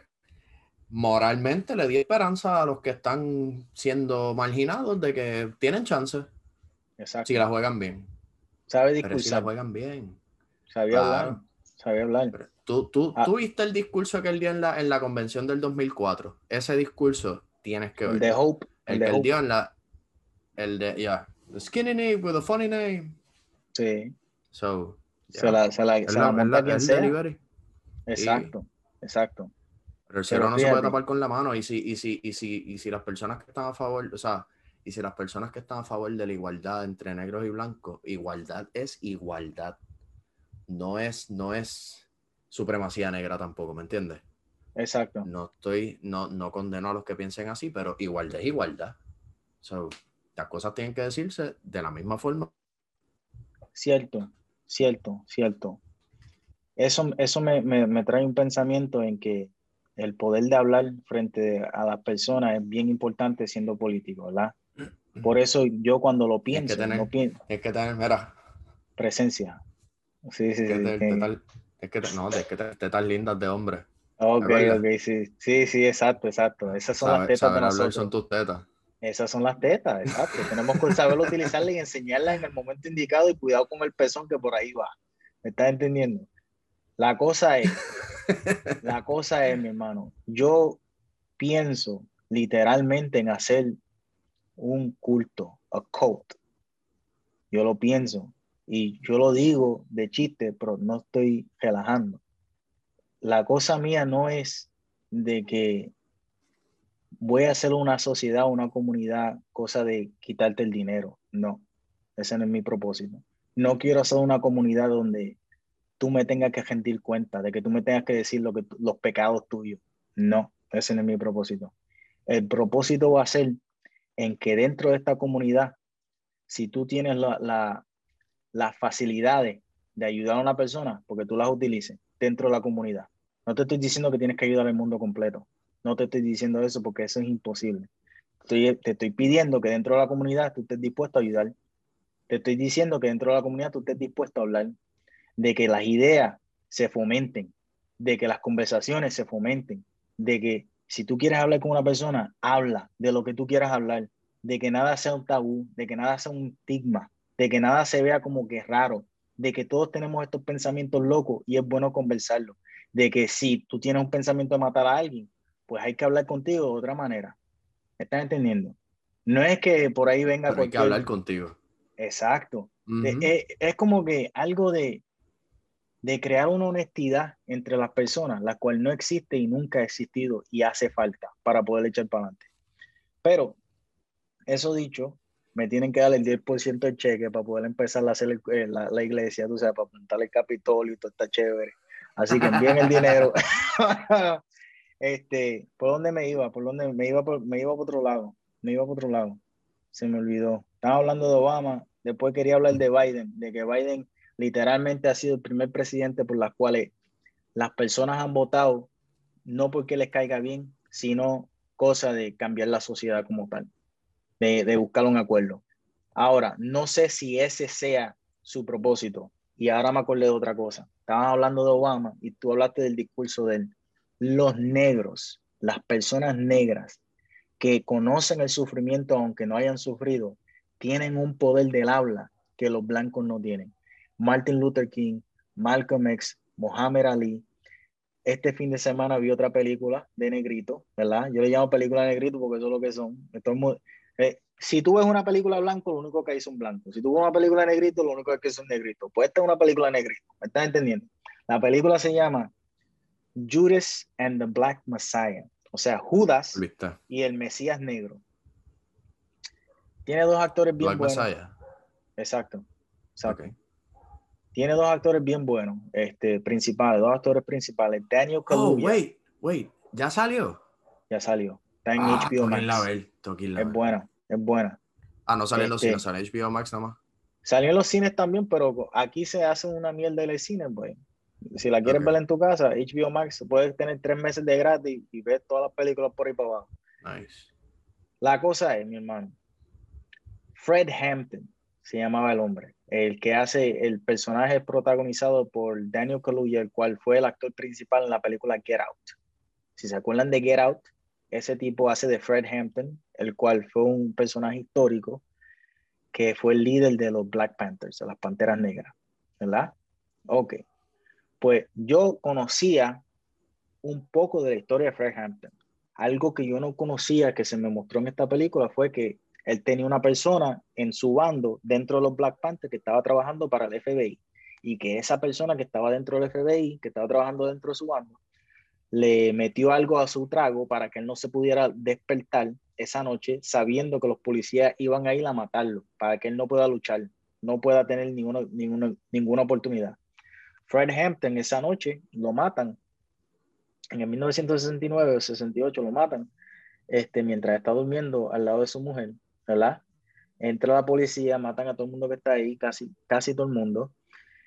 moralmente le dio esperanza a los que están siendo marginados de que tienen chance Exacto. si la juegan bien. Sabe Pero si la discursar. juegan bien. Sabía Claro. hablar. Sabía hablar. Pero tú, tú, Ah. tú viste el discurso que él dio en la, en la convención del 2004. Ese discurso tienes que ver. El de Hope. El El que de él dio en la. El de, yeah. The skinny name with a funny name. Sí. So. Se la, se la, Es se la- monta quien sea. delivery. Exacto. Exacto. Pero el Pero no se puede tapar con la mano. Y si, y, si, y, si, y si las personas que están a favor, o sea, y si las personas que están a favor de la igualdad entre negros y blancos, igualdad es igualdad. No es, no es supremacía negra tampoco, ¿me entiendes? Exacto. No estoy, no, no condeno a los que piensen así, pero igualdad es igualdad. So, las cosas tienen que decirse de la misma forma. Cierto. Cierto. Cierto. eso, eso me, me, me trae un pensamiento en que el poder de hablar frente a las personas es bien importante siendo político, ¿verdad? Por eso yo cuando lo pienso, es que tener, no pienso es que tener, mira, presencia. Sí, sí, es que sí. te- tetas- es que te- no, es que te- tetas lindas de hombre. Ok, ok, sí. Sí, sí, exacto, exacto. Esas son las tetas de nosotros. son tus tetas. Esas son las tetas, exacto. Tenemos que saber utilizarlas y enseñarlas en el momento indicado y cuidado con el pezón que por ahí va. ¿Me estás entendiendo? La cosa es, la cosa es, mi hermano, yo pienso literalmente en hacer un culto, a cult. Yo lo pienso y yo lo digo de chiste, pero no estoy relajando. La cosa mía no es de que voy a hacer una sociedad, una comunidad, cosa de quitarte el dinero. No, ese no es mi propósito. No quiero hacer una comunidad donde tú me tengas que rendir cuenta, de que tú me tengas que decir lo que, los pecados tuyos. No, ese no es mi propósito. El propósito va a ser en que dentro de esta comunidad, si tú tienes la, la- las facilidades de ayudar a una persona, porque tú las utilices dentro de la comunidad. No te estoy diciendo que tienes que ayudar al mundo completo. No te estoy diciendo eso porque eso es imposible. Te estoy pidiendo que dentro de la comunidad tú estés dispuesto a ayudar. Te estoy diciendo que dentro de la comunidad tú estés dispuesto a hablar, de que las ideas se fomenten, de que las conversaciones se fomenten, de que si tú quieres hablar con una persona, habla de lo que tú quieras hablar, de que nada sea un tabú, de que nada sea un estigma, de que nada se vea como que raro, de que todos tenemos estos pensamientos locos y es bueno conversarlo, de que si tú tienes un pensamiento de matar a alguien, pues hay que hablar contigo de otra manera. ¿Me estás entendiendo? No es que por ahí venga Pero hay que hablar contigo. Exacto. De- Ujú. es, es como que algo de, de crear una honestidad entre las personas, la cual no existe y nunca ha existido y hace falta para poder echar para adelante. Pero, eso dicho, me tienen que dar el 10% del cheque para poder empezar a hacer el- eh, la, la iglesia, tú sabes, para apuntar el Capitolio y todo está chévere. Así que envíen el dinero. Este, ¿por dónde me iba? ¿Por dónde me iba? Por, me iba por otro lado. Me iba por otro lado. Se me olvidó. Estaba hablando de Obama, después quería hablar de Biden, de que Biden literalmente ha sido el primer presidente por las cuales las personas han votado no porque les caiga bien, sino cosa de cambiar la sociedad como tal, de, de buscar un acuerdo. Ahora, no sé si ese sea su propósito. Y ahora me acordé de otra cosa. Estaban hablando de Obama y tú hablaste del discurso de él. Los negros, las personas negras que conocen el sufrimiento aunque no hayan sufrido, tienen un poder del habla que los blancos no tienen. Martin Luther King, Malcolm X, Muhammad Ali. Este fin de semana vi otra película de negrito, ¿verdad? Yo le llamo película de negrito porque eso es lo que son. Muy- eh, si tú ves una película blanco, lo único que es un blanco. Si tú ves una película de negrito, lo único que es un negrito. Pues esta es una película de negrito. ¿Me estás entendiendo? La película se llama Judas and the Black Messiah. O sea, Judas y el Mesías Negro. Tiene dos actores bien Black buenos. Messiah. Exacto. Exacto. Tiene dos actores bien buenos, este, principales, dos actores principales. Daniel Oh, Kaluuya wait, wait. ¿Ya salió? ya salió. Está en ah, HBO que Max. a Es buena, es buena. Ah, no sale en los Este- cines, sale en HBO Max nada más. Salió en los cines también, pero aquí se hace una mierda en el cine, pues. Si la quieres ver en tu casa, HBO Max, puedes tener tres meses de gratis y ver todas las películas por ahí para abajo. Nice. La cosa es, mi hermano, Fred Hampton se llamaba el hombre, el que hace el personaje protagonizado por Daniel Kaluuya, el cual fue el actor principal en la película Get Out. Si se acuerdan de Get Out, ese tipo hace de Fred Hampton, el cual fue un personaje histórico que fue el líder de los Black Panthers, de las Panteras Negras, ¿verdad? Ok. Pues yo conocía un poco de la historia de Fred Hampton. Algo que yo no conocía que se me mostró en esta película fue que él tenía una persona en su bando dentro de los Black Panthers que estaba trabajando para el FBI y que esa persona que estaba dentro del FBI, que estaba trabajando dentro de su bando, le metió algo a su trago para que él no se pudiera despertar esa noche sabiendo que los policías iban a ir a matarlo, para que él no pueda luchar, no pueda tener ninguna, ninguna, ninguna oportunidad. Fred Hampton esa noche lo matan. En el 1969 o 68 lo matan este, mientras está durmiendo al lado de su mujer, ¿verdad? Entra la policía, matan a todo el mundo que está ahí, casi, casi todo el mundo.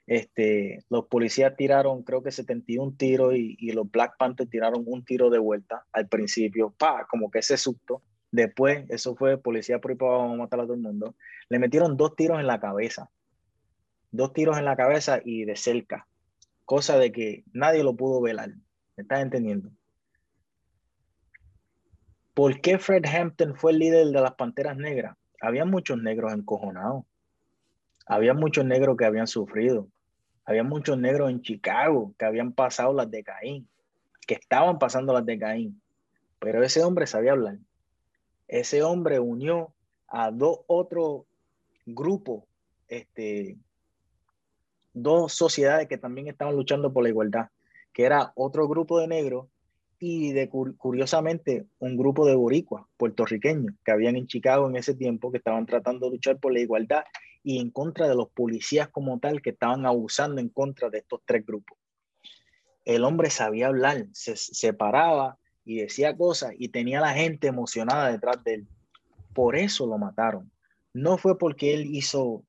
Este, los policías tiraron, creo que 71 tiros y, y los Black Panthers tiraron un tiro de vuelta al principio, pa, como que ese susto. Después, eso fue policía por ahí para vamos a matar a todo el mundo. Le metieron dos tiros en la cabeza. Dos tiros en la cabeza y de cerca. Cosa de que nadie lo pudo velar. ¿Me estás entendiendo? ¿Por qué Fred Hampton fue el líder de las Panteras Negras? Había muchos negros encojonados. Había muchos negros que habían sufrido. Había muchos negros en Chicago que habían pasado las de Caín, que estaban pasando las de Caín. Pero ese hombre sabía hablar. Ese hombre unió a dos otros grupos, este, dos sociedades que también estaban luchando por la igualdad, que era otro grupo de negros y de curiosamente un grupo de boricuas puertorriqueños que habían en Chicago en ese tiempo que estaban tratando de luchar por la igualdad y en contra de los policías como tal que estaban abusando en contra de estos tres grupos. El hombre sabía hablar, se, se paraba y decía cosas y tenía la gente emocionada detrás de él. Por eso lo mataron. No fue porque él hizo...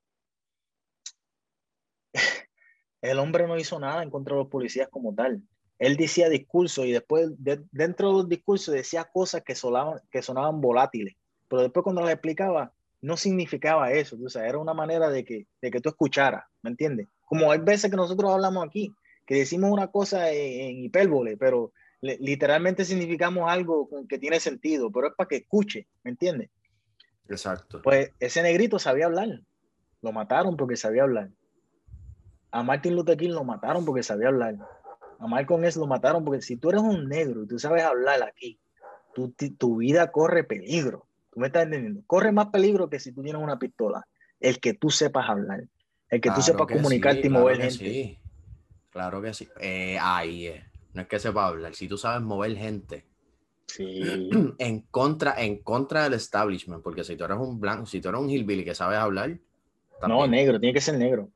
El hombre no hizo nada en contra de los policías como tal él decía discursos y después dentro de los discursos decía cosas que sonaban, que sonaban volátiles, pero después cuando las explicaba no significaba eso, o sea, era una manera de que, de que tú escucharas, ¿me entiendes? Como hay veces que nosotros hablamos aquí, que decimos una cosa en, hipérbole, pero literalmente significamos algo que tiene sentido, pero es para que escuche, ¿me entiendes? Exacto. Pues ese negrito sabía hablar, lo mataron porque sabía hablar. A Martin Luther King lo mataron porque sabía hablar a Malcolm X lo mataron porque si tú eres un negro y tú sabes hablar aquí, tu, tu vida corre peligro. ¿Tú me estás entendiendo? Corre más peligro que si tú tienes una pistola. El que tú sepas hablar, el que tú sepas comunicarte y mover gente. Sí. Claro que sí. Eh, ahí es. No es que sepa hablar. Si tú sabes mover gente. Sí. En contra, en contra del establishment, porque si tú eres un blanco, si tú eres un hillbilly que sabes hablar. No, negro, tiene que ser negro.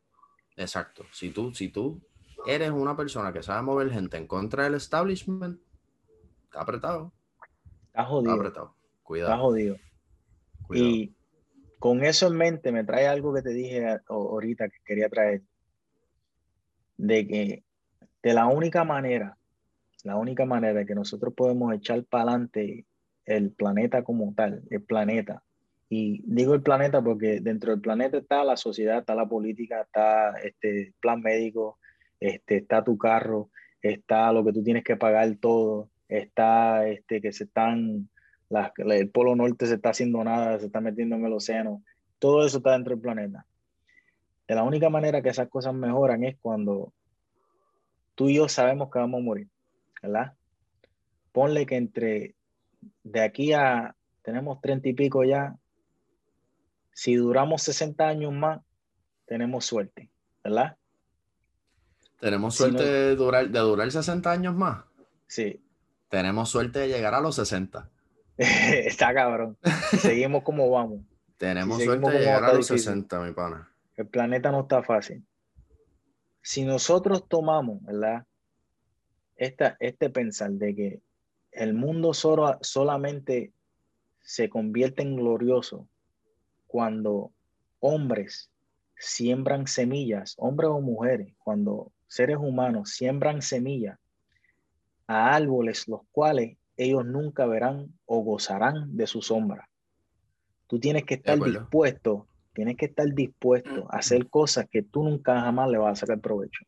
Exacto. Si tú, si tú eres una persona que sabe mover gente en contra del establishment, está apretado. Está jodido. Está apretado. Cuidado. Está jodido. Y con eso en mente me trae algo que te dije ahorita que quería traer. De que de la única manera, la única manera que nosotros podemos echar para adelante el planeta como tal, el planeta. Y digo el planeta porque dentro del planeta está la sociedad, está la política, está este plan médico, este, está tu carro, está lo que tú tienes que pagar todo, está este, que se están, el polo norte se está haciendo nada, se está metiendo en el océano, todo eso está dentro del planeta. De la única manera que esas cosas mejoran es cuando tú y yo sabemos que vamos a morir, ¿verdad? Ponle que entre de aquí a, tenemos treinta y pico ya, si duramos 60 años más, tenemos suerte, ¿verdad? Tenemos suerte de, durar, de durar 60 años más. Sí. Tenemos suerte de llegar a los 60. Está cabrón. Seguimos como vamos. Tenemos suerte de llegar a los 60, mi pana. El planeta no está fácil. Si nosotros tomamos, ¿verdad? Esta, este pensar de que el mundo solo, solamente se convierte en glorioso cuando hombres siembran semillas, hombres o mujeres, cuando seres humanos siembran semillas a árboles los cuales ellos nunca verán o gozarán de su sombra. Tú tienes que estar dispuesto, tienes que estar dispuesto a hacer cosas que tú nunca jamás le vas a sacar provecho.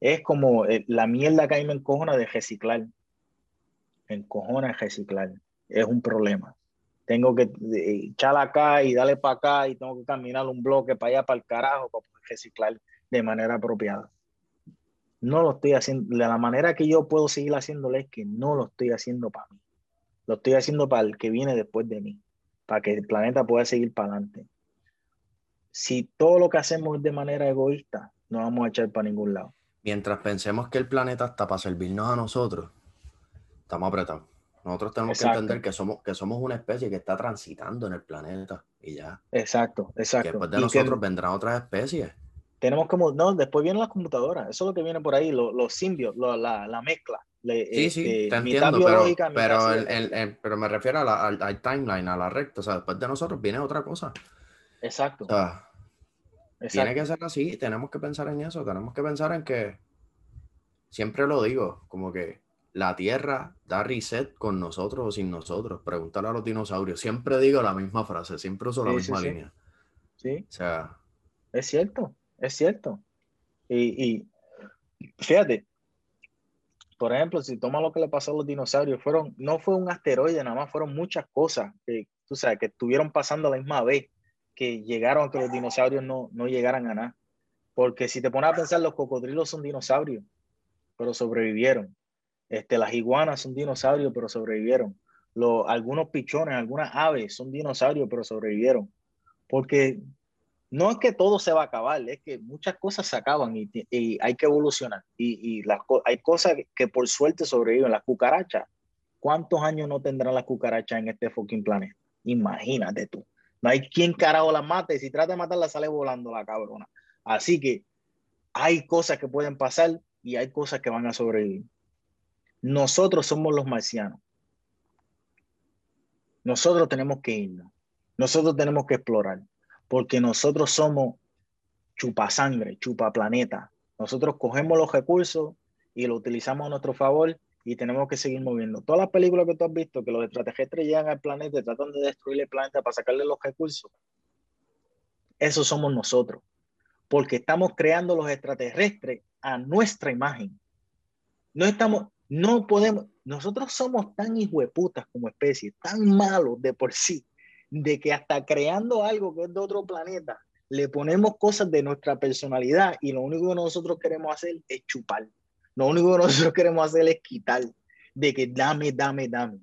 Es como eh, la mierda que hay me encojona de reciclar. Encojona reciclar. Es un problema. Tengo que echarla acá y darle para acá y tengo que caminar un bloque para allá, para el carajo, para reciclar de manera apropiada. No lo estoy haciendo, de la manera que yo puedo seguir haciéndolo es que no lo estoy haciendo para mí. Lo estoy haciendo para el que viene después de mí, para que el planeta pueda seguir para adelante. Si todo lo que hacemos es de manera egoísta, no vamos a echar para ningún lado. Mientras pensemos que el planeta está para servirnos a nosotros, estamos apretados. Nosotros tenemos que entender que somos, que somos una especie que está transitando en el planeta y ya. Exacto, exacto. Que después de nosotros vendrán otras especies tenemos como, no, después vienen las computadoras, eso es lo que viene por ahí, los, simbios, la, la, mezcla. sí, sí, este, te entiendo, pero, pero, el, pero me refiero a la, al, timeline, a la recta, o sea, después de nosotros viene otra cosa. Exacto. Tiene exacto. que ser así, tenemos que pensar en eso, tenemos que pensar en que, siempre lo digo, como que la Tierra da reset con nosotros o sin nosotros. Pregúntale a los dinosaurios. Siempre digo la misma frase, siempre uso la Sí, sí, misma sí. línea. Sí, O sea, es cierto, es cierto. Y, y fíjate, por ejemplo, si toma lo que le pasó a los dinosaurios, fueron, no fue un asteroide, nada más fueron muchas cosas que, tú sabes, que estuvieron pasando a la misma vez, que llegaron a que los dinosaurios no, no llegaran a nada. Porque si te pones a pensar, los cocodrilos son dinosaurios, pero sobrevivieron. Este, las iguanas son dinosaurios, pero sobrevivieron. Los, algunos pichones, algunas aves son dinosaurios, pero sobrevivieron. Porque no es que todo se va a acabar, es que muchas cosas se acaban y, y hay que evolucionar. Y, y las, hay cosas que por suerte sobreviven. Las cucarachas, ¿cuántos años no tendrán las cucarachas en este fucking planeta? Imagínate tú. No hay quien carajo las mate. Si trata de matarla, sale volando la cabrona. Así que hay cosas que pueden pasar y hay cosas que van a sobrevivir. Nosotros somos los marcianos. Nosotros tenemos que irnos. Nosotros tenemos que explorar. Porque nosotros somos chupasangre, chupaplaneta. Nosotros cogemos los recursos y lo utilizamos a nuestro favor y tenemos que seguir moviendo. Todas las películas que tú has visto, que los extraterrestres llegan al planeta y tratan de destruir el planeta para sacarle los recursos, eso somos nosotros. Porque estamos creando los extraterrestres a nuestra imagen. No estamos, no podemos, nosotros somos tan hijueputas como especie, tan malos de por sí, de que hasta creando algo que es de otro planeta, le ponemos cosas de nuestra personalidad y lo único que nosotros queremos hacer es chupar. Lo único que nosotros queremos hacer es quitar, de que dame, dame, dame.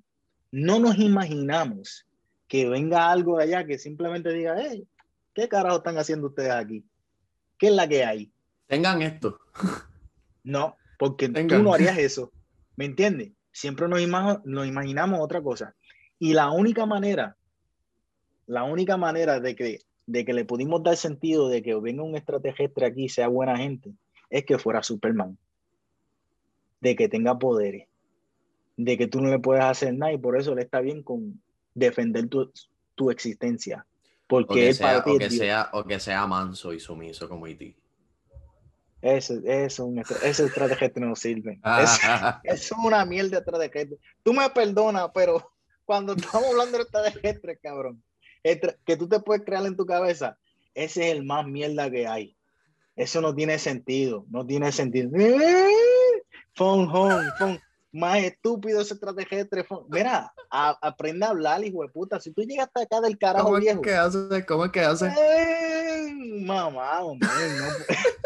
No nos imaginamos que venga algo de allá que simplemente diga, hey, ¿qué carajo están haciendo ustedes aquí? ¿Qué es la que hay? tengan esto. No, porque tú no harías eso. ¿Me entiendes? Siempre nos, ima- nos imaginamos otra cosa. Y la única manera, la única manera de que, de que le pudimos dar sentido de que venga un extraterrestre aquí y sea buena gente, es que fuera Superman. De que tenga poderes. De que tú no le puedes hacer nada y por eso le está bien con defender tu, tu existencia. O Porque que, él sea, o, que Dios. sea, o que sea manso y sumiso como E IT. Un extra- ese extraterrestre no sirve. Ese- Eso es una mierda extraterrestre. Tú me perdonas, pero cuando estamos hablando de extraterrestres, cabrón, que tú te puedes crear en tu cabeza, ese es el más mierda que hay. Eso no tiene sentido, no tiene sentido. Fon, hon, fon. Más estúpido ese extraterrestre. fon. Mira, a- aprende a hablar, hijo de puta. Si tú llegaste acá del carajo ¿Cómo es viejo. que hace? ¿Cómo es que hace? Ay, mamá, hombre, no,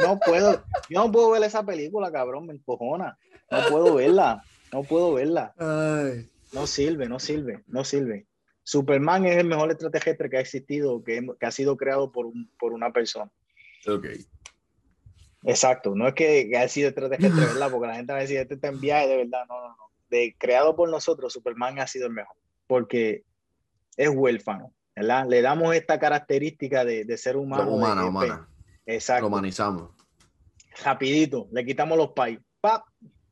no puedo, yo no puedo ver esa película, cabrón, me encojona. No puedo verla, no puedo verla. Ay, No sirve, no sirve, no sirve. Superman es el mejor extraterrestre que ha existido, que, que ha sido creado por, un- por una persona. ok. Exacto, no es que, que ha sido extraterrestre, ¿verdad? Porque la gente va a decir, este está en viaje, de verdad, no, no, no. De, creado por nosotros, Superman ha sido el mejor, porque es huérfano, ¿verdad? Le damos esta característica de, de ser humano. de- humana, de- humana. Exacto. Lo humanizamos. rapidito, le quitamos los pais. ¡Pap!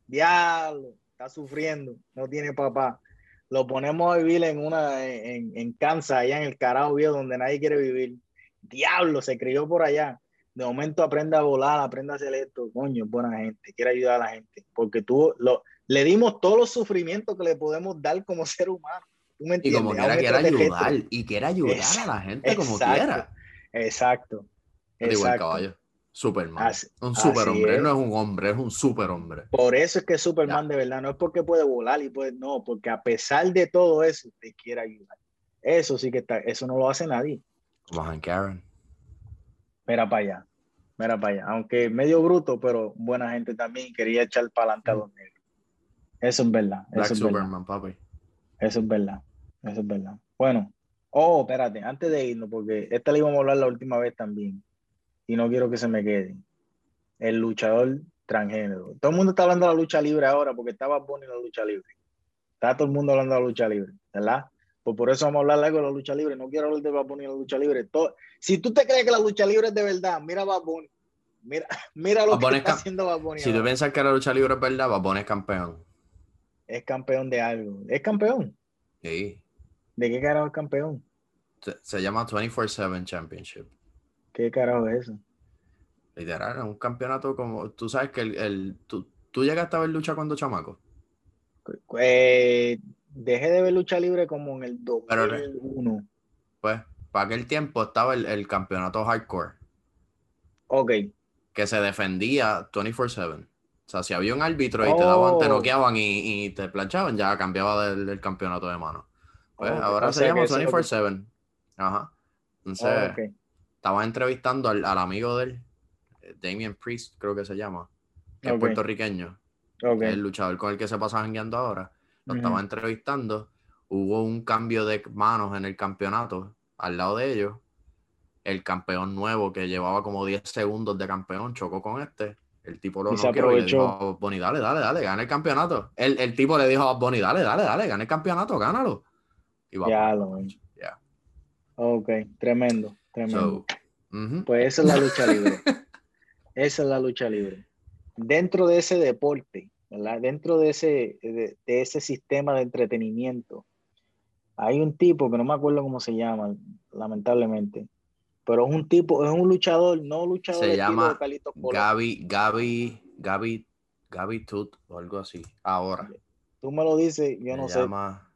Diablo, está sufriendo, no tiene papá. Lo ponemos a vivir en una, en, en Kansas, allá en el carajo viejo, donde nadie quiere vivir. Diablo, se crió por allá. De momento aprende a volar, aprende a hacer esto. Coño, buena gente, quiere ayudar a la gente. Porque tú lo, le dimos todos los sufrimientos que le podemos dar como ser humano. ¿Tú me Y como quiera, extraterrestre. ayudar. Y quiere ayudar a la gente como Exacto. quiera. Exacto. Digo, el Exacto. caballo. Superman. Así- un superhombre. no es un hombre, es un superhombre. Por eso es que Superman de verdad no es porque puede volar y puede, no, porque a pesar de todo eso, te quiere ayudar. Eso sí que está, eso no lo hace nadie. Aaron. Mira para allá, mira para allá. Aunque medio bruto, pero buena gente también quería echar para adelante a los negros. Eso es verdad. Black Eso es verdad. Superman, papi. Eso es verdad. Eso es verdad. Bueno, oh, espérate, antes de irnos, porque esta le íbamos a hablar la última vez también. Y no quiero que se me quede. El luchador transgénero. Todo el mundo está hablando de la lucha libre ahora porque estaba Bunny en la lucha libre. Está todo el mundo hablando de la lucha libre, ¿verdad? Pues por eso vamos a hablar algo de la lucha libre. No quiero hablar de Bad Bunny en la lucha libre. Todo- si tú te crees que la lucha libre es de verdad, mira Bad Bunny. Mira, mira lo Bad que Bunny está es haciendo Bad Bunny. Si tú piensas que la lucha libre es verdad, va a poner campeón. Es campeón de algo. Es campeón. Sí. ¿De qué carajo es campeón? Se, se llama 24-7 Championship. ¿Qué carajo es eso? Literal, es un campeonato como. Tú sabes que el. el tú, tú llegaste a ver lucha cuando chamaco. Eh, dejé de ver lucha libre como en el Pero- 2001. Pues, para aquel tiempo estaba el, el campeonato hardcore, Ok, que se defendía 24-7. O sea, si había un árbitro y te daban, te Oh. noqueaban y, y te planchaban, ya cambiaba del, del campeonato de mano. Pues ahora o se llama que eso es lo que- 24-7. Ajá. Entonces, ok. estaba entrevistando al, al amigo de él, eh, Damien Priest, creo que se llama, que es Ok. puertorriqueño, es el luchador con el que se pasa jangueando ahora. Lo estaba entrevistando. Hubo un cambio de manos en el campeonato. Al lado de ellos, el campeón nuevo que llevaba como 10 segundos de campeón chocó con este. El tipo lo Y se noqueó y le dijo a Bad Bunny, dale, dale, dale, gana el campeonato. El, el tipo le dijo a Bad Bunny, dale, dale, dale, gana el campeonato, gánalo. Y Ya lo ya. Ok, tremendo, tremendo. So. Pues esa es la lucha libre. Esa es la lucha libre. Dentro de ese deporte, ¿verdad? Dentro de ese, de, de ese sistema de entretenimiento, hay un tipo que no me acuerdo cómo se llama, lamentablemente, pero es un tipo, es un luchador, no luchador Se llama Colón. Gaby, Gaby, Gaby, Gaby Tut o algo así. Ahora. Tú me lo dices, yo no sé. llama...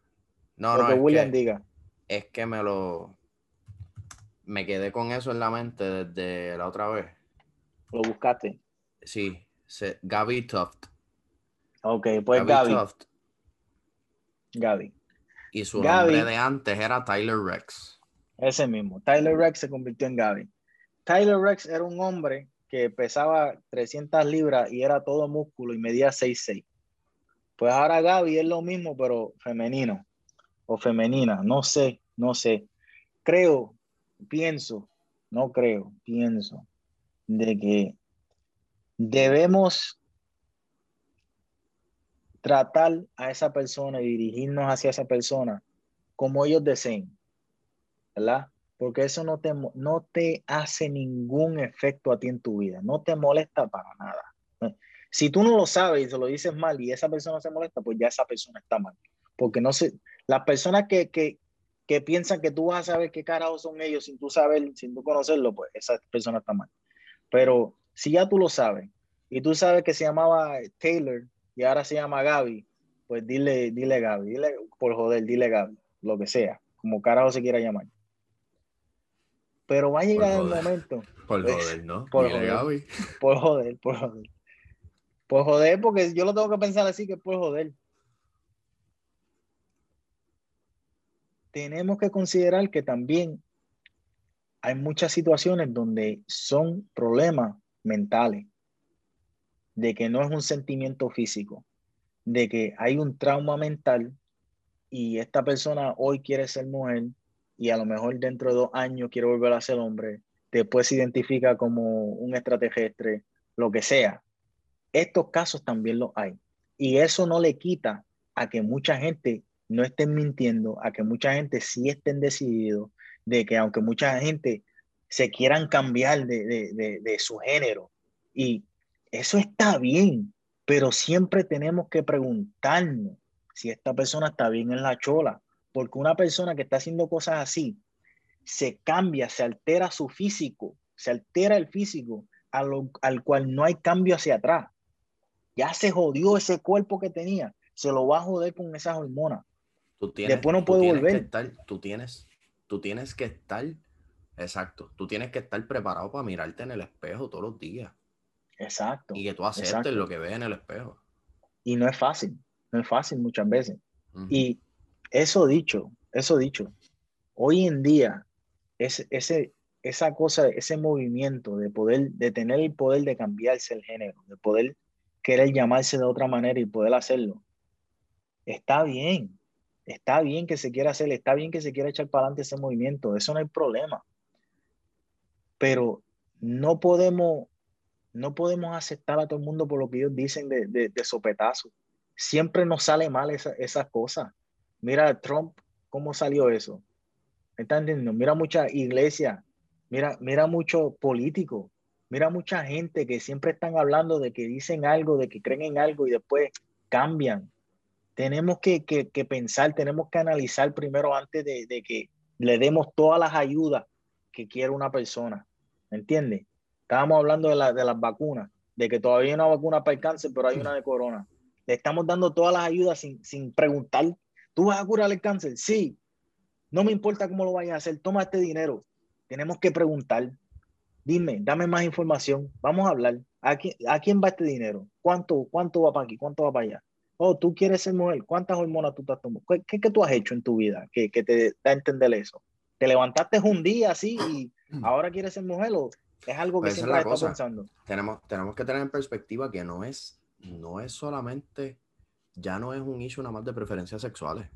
No, lo no, que es William que- diga. es que me lo. Me quedé con eso en la mente desde la otra vez. Lo buscaste. Sí, se, Gaby Tuft. Ok, pues Gaby. Tuft. Gaby. Y su Gaby. nombre de antes era Tyler Rex. Ese mismo. Tyler Rex se convirtió en Gaby. Tyler Rex era un hombre que pesaba 300 libras y era todo músculo y medía 6'6". Pues ahora Gaby es lo mismo, pero femenino o femenina. No sé, no sé. Creo, pienso, no creo, pienso de que debemos tratar a esa persona y dirigirnos hacia esa persona como ellos deseen. ¿verdad? Porque eso no te, no te hace ningún efecto a ti en tu vida, no te molesta para nada. Si tú no lo sabes y se lo dices mal y esa persona se molesta, pues ya esa persona está mal. Porque no sé, las personas que, que, que piensan que tú vas a saber qué carajo son ellos sin tú saber, sin tú conocerlo, pues esa persona está mal. Pero si ya tú lo sabes y tú sabes que se llamaba Taylor y ahora se llama Gaby, pues dile, dile Gaby, dile por joder, dile Gaby, lo que sea, como carajo se quiera llamar. Pero va a llegar el momento, Por Pues, joder, ¿no? por Dile, joder. Gaby. por joder, por joder. Por joder, porque yo lo tengo que pensar así que por joder. Tenemos que considerar que también hay muchas situaciones donde son problemas mentales, de que no es un sentimiento físico, de que hay un trauma mental y esta persona hoy quiere ser mujer y a lo mejor dentro de dos años quiere volver a ser hombre, después se identifica como un extraterrestre, lo que sea. Estos casos también los hay. Y eso no le quita a que mucha gente no estén mintiendo, a que mucha gente sí estén decididos, de que aunque mucha gente se quieran cambiar de, de su género. Y eso está bien, pero siempre tenemos que preguntarnos si esta persona está bien en la chola, porque una persona que está haciendo cosas así, se cambia, se altera su físico, se altera el físico lo- al cual no hay cambio hacia atrás. Ya se jodió ese cuerpo que tenía, se lo va a joder con esas hormonas. Tú tienes, Después no puede volver. estar, tú tienes, tú tienes que estar, exacto, tú tienes que estar preparado para mirarte en el espejo todos los días Exacto. y que tú aceptes Exacto. lo que ves en el espejo. Y no es fácil, no es fácil muchas veces. Y eso dicho, eso dicho, hoy en día, ese, ese, esa cosa, ese movimiento de poder, de tener el poder de cambiarse el género, de poder querer llamarse de otra manera y poder hacerlo, está bien, está bien que se quiera hacer, está bien que se quiera echar para adelante ese movimiento, eso no hay problema. Pero no podemos, no podemos aceptar a todo el mundo por lo que ellos dicen de, de, de sopetazo. Siempre nos sale mal esa- esas cosas. Mira Trump, cómo salió eso. ¿Me están? Mira mucha iglesia, mira, mira mucho político, mira mucha gente que siempre están hablando de que dicen algo, de que creen en algo y después cambian. Tenemos que, que- que pensar, tenemos que analizar primero antes de, de que le demos todas las ayudas que quiere una persona. ¿Me entiendes? Estábamos hablando de, la, de las vacunas, de que todavía hay una vacuna para el cáncer, pero hay una de corona. Le estamos dando todas las ayudas sin, sin preguntar, ¿tú vas a curar el cáncer? Sí. No me importa cómo lo vayas a hacer, toma este dinero. Tenemos que preguntar. Dime, dame más información. Vamos a hablar. ¿A quién, a quién va este dinero? ¿Cuánto, ¿Cuánto va para aquí? ¿Cuánto va para allá? Oh, tú quieres ser mujer. ¿Cuántas hormonas tú estás tomando? ¿Qué, qué, tú has hecho en tu vida que, que, te da a entender eso? ¿Te levantaste un día así y ahora quieres ser mujer o es algo que Pues siempre cosa. pensando? Tenemos, tenemos que tener en perspectiva que no es, no es solamente, ya no es un issue nada más de preferencias sexuales.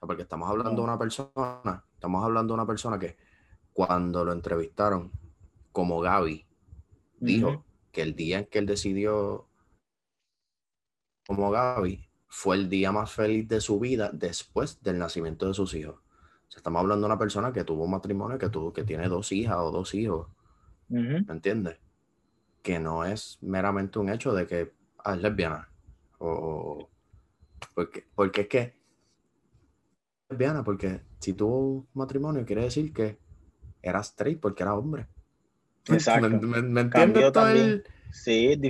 Porque estamos hablando No. de una persona, estamos hablando de una persona que cuando lo entrevistaron como Gaby, dijo que el día en que él decidió como Gaby fue el día más feliz de su vida después del nacimiento de sus hijos. O sea, estamos hablando de una persona que tuvo un matrimonio, que, tuvo, que tiene dos hijas o dos hijos, ¿me entiendes? Que no es meramente un hecho de que ah, es lesbiana. O, porque, porque es que es lesbiana, porque si tuvo un matrimonio quiere decir que era straight porque era hombre. Exacto. ¿Me, me- me Cambió entiendes todo también. el- Sí, es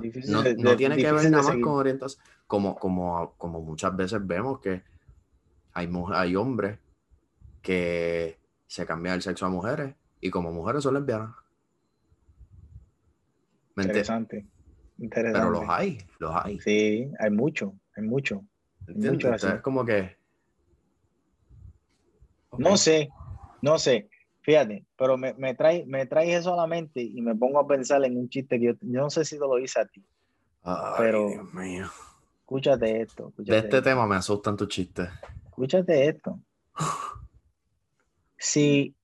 difícil. No, de- no de- tiene que ver nada más seguir. con orientación. Como, como, como muchas veces vemos que hay, hay hombres que se cambian el sexo a mujeres y como mujeres son lesbianas. Interesante. Interesante. Pero los hay, los hay. Sí, hay mucho, hay mucho. ¿entiendes? mucho así. Entonces, como que. No sé, no sé. Fíjate, pero me, me trae, me trae eso a la mente y me pongo a pensar en un chiste que yo, yo no sé si te lo hice a ti. Ay, pero- Dios mío. Escúchate esto. Escúchate, De este esto, tema me asustan tus chistes. escúchate esto. Si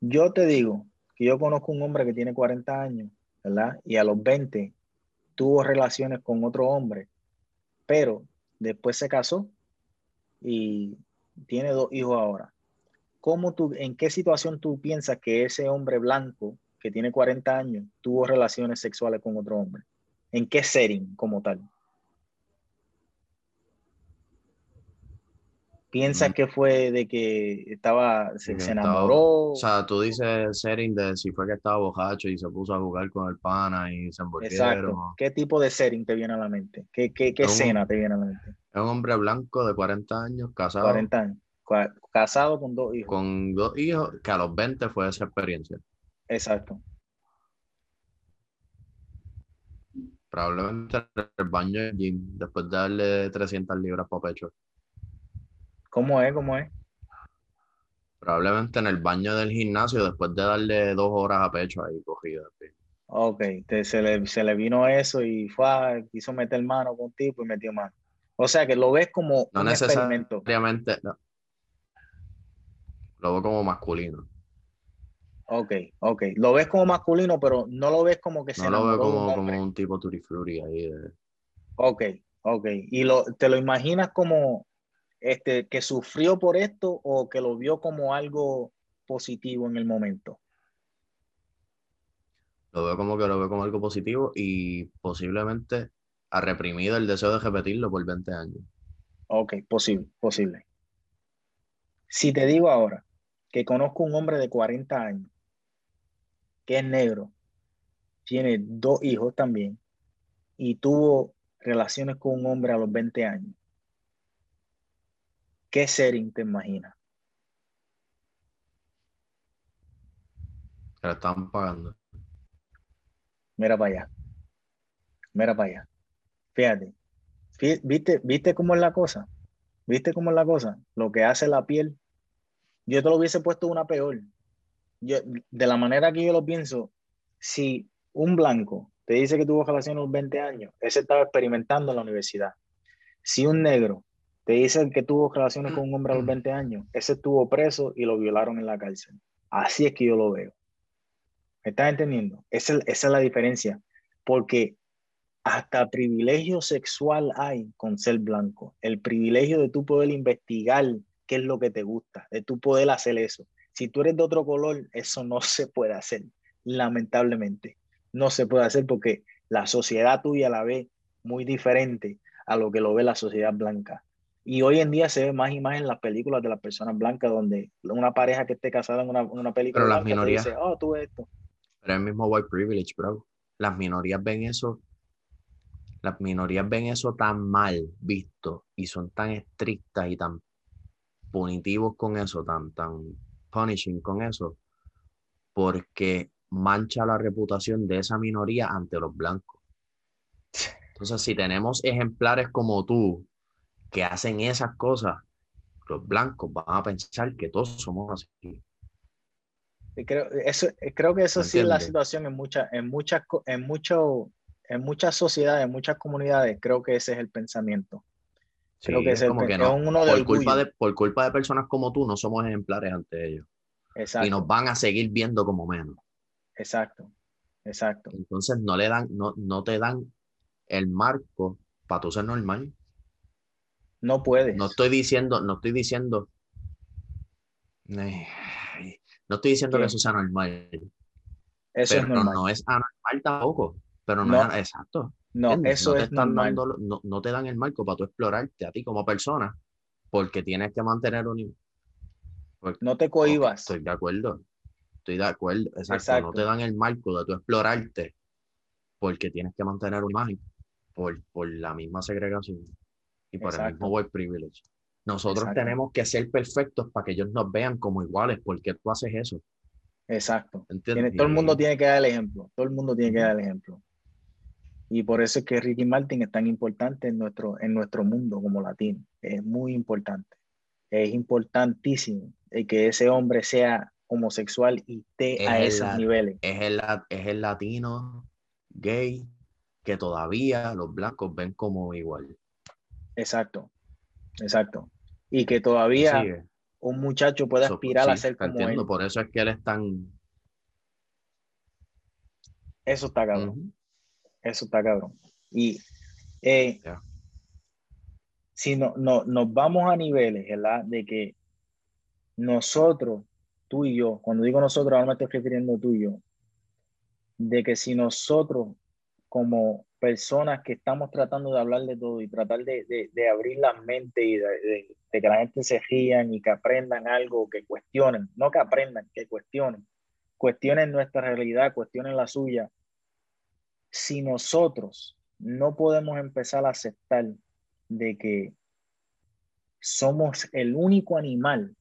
yo te digo que yo conozco un hombre que tiene 40 años, ¿verdad? Y a los 20 tuvo relaciones con otro hombre, pero después se casó y tiene dos hijos ahora. ¿Cómo tú, en qué situación tú piensas que ese hombre blanco que tiene 40 años tuvo relaciones sexuales con otro hombre? ¿En qué setting como tal? ¿Piensas que fue de que estaba, se, Que se estaba- enamoró? O sea, tú dices setting de si fue que estaba bojacho y se puso a jugar con el pana y se envolvieron. Exacto. ¿Qué tipo de setting te viene a la mente? ¿Qué, qué, qué Un- escena te viene a la mente? Es un hombre blanco de 40 años, casado, 40 años. Casado con dos hijos. con dos hijos, que a los 20 fue esa experiencia. Exacto. Probablemente en el baño gym, después de darle 300 libras para pecho. ¿Cómo es? ¿Cómo es? Probablemente en el baño del gimnasio, después de darle dos horas a pecho ahí cogido. sí. Ok, te- se, le, se le vino eso y fue, quiso meter mano con tipo y metió mano. O sea que lo ves como No un experimento. necesariamente, no. Lo veo como masculino. Ok, ok. Lo ves como masculino, pero no lo ves como que se No lo veo un como, hombre. como un tipo turifluri ahí. de- Ok, ok. ¿Y lo, te lo imaginas como este, que sufrió por esto o que lo vio como algo positivo en el momento? Lo veo como que lo veo como algo positivo y posiblemente ha reprimido el deseo de repetirlo por 20 años. Ok, posible, posible. Si te digo ahora que conozco un hombre de 40 años, que es negro, tiene dos hijos también, y tuvo relaciones con un hombre a los 20 años, ¿qué setting te imaginas? Que le estaban pagando. Mira para allá. Mira para allá. Fíjate. Fí- ¿Viste, ¿Viste cómo es la cosa? ¿Viste cómo es la cosa? Lo que hace la piel. Yo te lo hubiese puesto una peor. Yo, de la manera que yo lo pienso, si un blanco te dice que tuvo relación a los 20 años, ese estaba experimentando en la universidad. Si un negro te dice que tuvo relaciones con un hombre a los 20 años, ese estuvo preso y lo violaron en la cárcel. Así es que yo lo veo. ¿Me estás entendiendo? Esa, es- esa es la diferencia. Porque hasta privilegio sexual hay con ser blanco. El privilegio de tú poder investigar qué es lo que te gusta, de tú poder hacer eso. Si tú eres de otro color, eso no se puede hacer, lamentablemente. No se puede hacer porque la sociedad tuya la ve muy diferente a lo que lo ve la sociedad blanca. Y hoy en día se ve más y más en las películas de las personas blancas, donde una pareja que esté casada en una, en una película Pero las minorías- dice, oh, tú ves esto. Pero es el mismo white privilege, bro. Las minorías ven eso, las minorías ven eso tan mal visto y son tan estrictas y tan punitivos con eso, tan, tan punishing con eso, porque mancha la reputación de esa minoría ante los blancos. Entonces, si tenemos ejemplares como tú que hacen esas cosas, los blancos van a pensar que todos somos así. creo, eso, creo que eso sí es la situación en, muchas en, muchas, en, mucho, en muchas sociedades, en muchas comunidades. Creo que ese es el pensamiento. creo que es, como que no, uno por, culpa de, por culpa de personas como tú, no somos ejemplares ante ellos. Exacto. Y nos van a seguir viendo como menos. Exacto, exacto. Entonces no le dan, no, no te dan el marco para tú ser normal. No puedes. No estoy diciendo, no estoy diciendo. no estoy diciendo que eso sea normal. Eso es normal. No, es anormal tampoco. Pero no, es exacto. No, eso es normal. no, te dan el marco para tú explorarte a ti como persona, porque tienes que mantener un. no te cohibas. estoy de acuerdo. Estoy de acuerdo. Exacto. No te dan el marco de tú explorarte, porque tienes que mantener una imagen por, por la misma segregación y por el mismo white privilege. Nosotros tenemos que ser perfectos para que ellos nos vean como iguales. ¿Por qué tú haces eso? Exacto. todo el mundo tiene que dar el ejemplo. Todo el mundo tiene que dar el ejemplo. Y por eso es que Ricky Martin es tan importante en nuestro, en nuestro mundo como latino. Es muy importante. Es importantísimo que ese hombre sea homosexual y esté a esos niveles. Es el, es el latino gay que todavía los blancos ven como igual. Exacto, exacto. Y que todavía un muchacho puede aspirar a ser como entiendo, Por eso es que él es tan... Eso está cabrón. Eso está cabrón. Y eh, si no, no, nos vamos a niveles, ¿verdad? De que nosotros, tú y yo, cuando digo nosotros, ahora me estoy refiriendo tú y yo, de que si nosotros como personas que estamos tratando de hablar de todo y tratar de, de, abrir la mente y de, que la gente se rían y que aprendan algo, que cuestionen, no que aprendan, que cuestionen, cuestionen nuestra realidad, cuestionen la suya. Si nosotros no podemos empezar a aceptar de que somos el único animal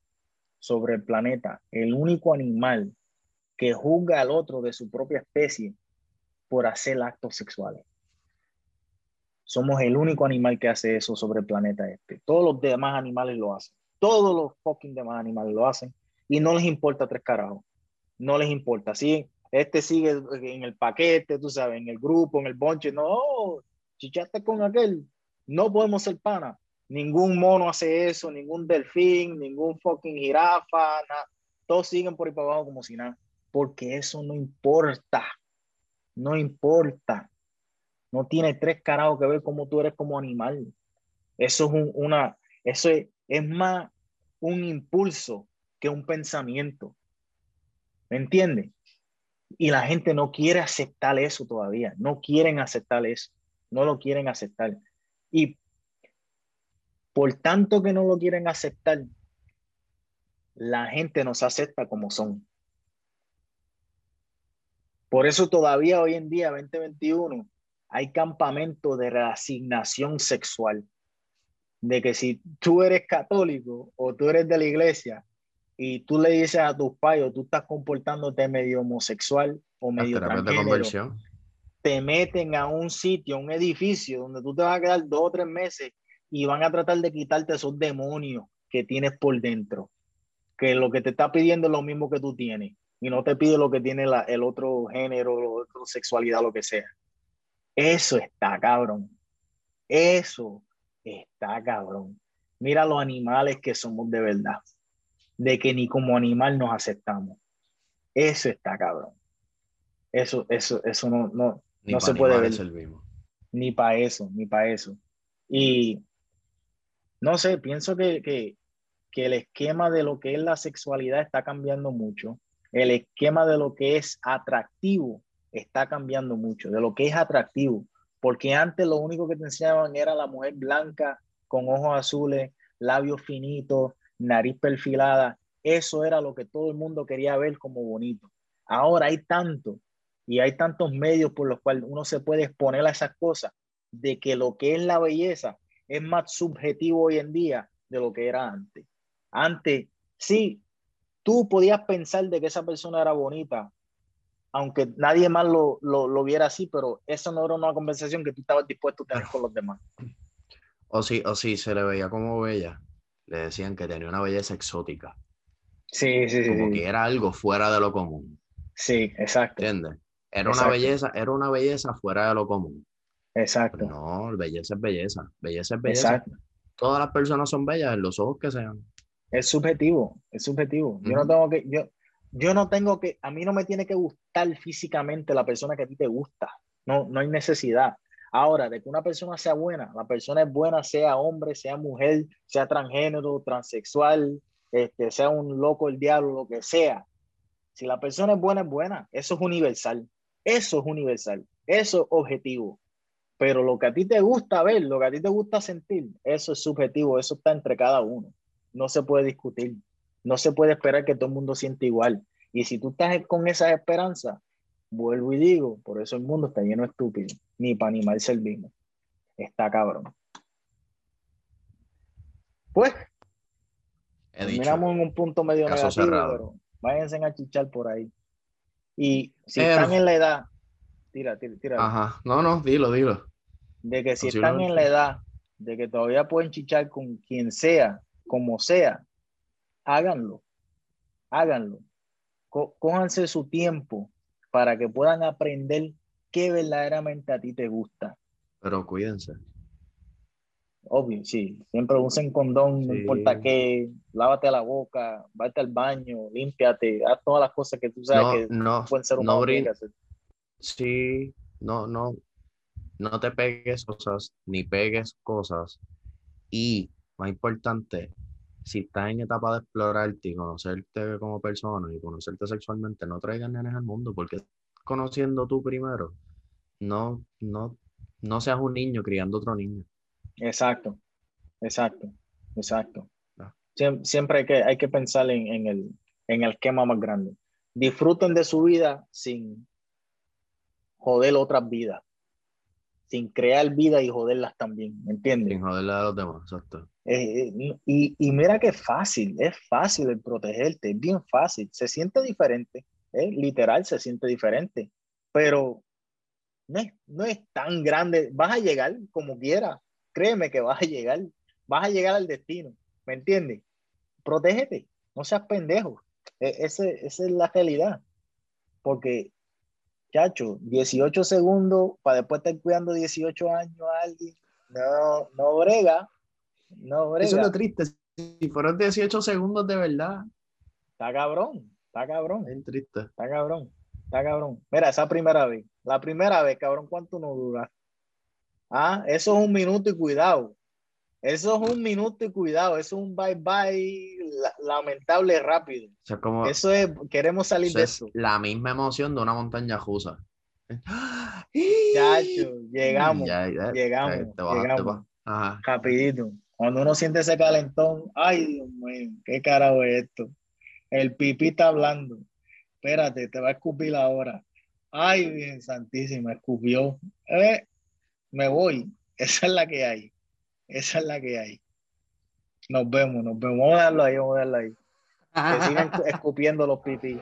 sobre el planeta, el único animal que juzga al otro de su propia especie por hacer actos sexuales. Somos el único animal que hace eso sobre el planeta este. Todos los demás animales lo hacen. Todos los fucking demás animales lo hacen y no les importa tres carajos. No les importa. Sí, este sigue en el paquete, tú sabes, en el grupo, en el bonche. No, chichaste con aquel. No podemos ser pana. Ningún mono hace eso, ningún delfín, ningún fucking jirafa, nada. Todos siguen por ahí para abajo como si nada. Porque eso no importa. No importa. No tiene tres carajos que ver cómo tú eres como animal. Eso es una, eso es, más un impulso que un pensamiento. ¿Me entiendes? Y la gente no quiere aceptar eso todavía. No quieren aceptar eso. No lo quieren aceptar. Y por tanto que no lo quieren aceptar, la gente nos acepta como son. Por eso todavía hoy en día, 2021, hay campamentos de reasignación sexual. De que si tú eres católico o tú eres de la iglesia y tú le dices a tus padres, tú estás comportándote medio homosexual o medio transgénero, te meten a un sitio, a un edificio donde tú te vas a quedar dos o tres meses y van a tratar de quitarte esos demonios que tienes por dentro. Que lo que te está pidiendo es lo mismo que tú tienes y no te pide lo que tiene el otro género, la otra sexualidad, lo que sea. Eso está cabrón. Eso está cabrón. Mira los animales que somos de verdad. De que ni como animal nos aceptamos. Eso está cabrón. Eso, eso, eso no, no, no se puede ver. Ni para eso, ni para eso. Y no sé, pienso que, que, que el esquema de lo que es la sexualidad está cambiando mucho. El esquema de lo que es atractivo está cambiando mucho, de lo que es atractivo, porque antes lo único que te enseñaban era la mujer blanca con ojos azules, labios finitos, nariz perfilada, eso era lo que todo el mundo quería ver como bonito. Ahora hay tanto y hay tantos medios por los cuales uno se puede exponer a esas cosas, de que lo que es la belleza es más subjetivo hoy en día de lo que era antes. Antes, sí, tú podías pensar de que esa persona era bonita, aunque nadie más lo, lo, viera así, pero eso no era una conversación que tú estabas dispuesto a tener con los demás. O si, o si se le veía como bella, le decían que tenía una belleza exótica. Sí, sí, sí. Como que era algo fuera de lo común. Sí, exacto. ¿Entiendes? Era una belleza, era una belleza fuera de lo común. Exacto. no, belleza es belleza. Belleza es belleza. Exacto. Todas las personas son bellas en los ojos que sean. Es subjetivo, es subjetivo. Yo no tengo que, yo, yo no tengo que, a mí no me tiene que gustar físicamente la persona que a ti te gusta. No, no hay necesidad. Ahora, de que una persona sea buena, la persona es buena, sea hombre, sea mujer, sea transgénero, transexual, este, sea un loco, el diablo, lo que sea. Si la persona es buena, es buena. Eso es universal. Eso es universal. Eso es objetivo. Pero lo que a ti te gusta ver, lo que a ti te gusta sentir, eso es subjetivo. Eso está entre cada uno. No se puede discutir. No se puede esperar que todo el mundo siente igual. Y si tú estás con esa esperanza, vuelvo y digo, por eso el mundo está lleno de estúpidos. Ni para animal servimos. Está cabrón. Pues, terminamos en un punto medio negativo, pero váyanse a chichar por ahí. Y si están en la edad, tira, tira, tira. Ajá, no, no, dilo, dilo. De que si están en la edad de que todavía pueden chichar con quien sea, como sea, háganlo, háganlo. cójanse su tiempo para que puedan aprender qué verdaderamente a ti te gusta. Pero cuídense. Obvio, sí. Siempre usen condón, no importa qué. Lávate la boca, vete al baño, límpiate, haz todas las cosas que tú sabes que no, pueden ser un no Sí, no, no. No te pegues cosas, ni pegues cosas. Y, más importante, si estás en etapa de explorarte y conocerte como persona y conocerte sexualmente, no traigas nenes al mundo, porque conociendo tú primero, no, no, no seas un niño criando otro niño. Exacto, exacto, exacto. Ah. Siempre, hay, que, hay que pensar en, el, en el esquema más grande. Disfruten de su vida sin joder otras vidas sin crear vida y joderlas también, ¿me entiendes? Sin joderlas a los demás, exacto. Eh, eh, y, y, mira que fácil, es fácil el protegerte, es bien fácil, se siente diferente, ¿eh? literal se siente diferente, pero no es, no es tan grande, vas a llegar como quieras, créeme que vas a llegar, vas a llegar al destino, ¿me entiendes? Protégete, no seas pendejo, e, ese, esa es la realidad, porque chacho, 18 segundos para después estar cuidando 18 años a alguien, no, no brega, no brega. Eso es lo triste, si fueron 18 segundos de verdad. Está cabrón, está cabrón. Es triste. Está cabrón, está cabrón. Mira, esa primera vez, la primera vez, cabrón, ¿cuánto no dura? Ah, eso es un minuto y cuidado. Eso es un minuto y cuidado, eso es un bye bye lamentable rápido. eso es, queremos salir de eso. la misma emoción de una montaña rusa. Chacho, llegamos, llegamos, llegamos. Rapidito. Cuando uno siente ese calentón, ay Dios mío, qué carajo es esto. El pipí está hablando. Espérate, te va a escupir ahora. Ay, bien santísima, escupió. Eh, me voy. Esa es la que hay. Esa es la que hay. Nos vemos, nos vemos. Vamos a darlo ahí, vamos a darlo ahí. Que sigan escupiendo los pipí.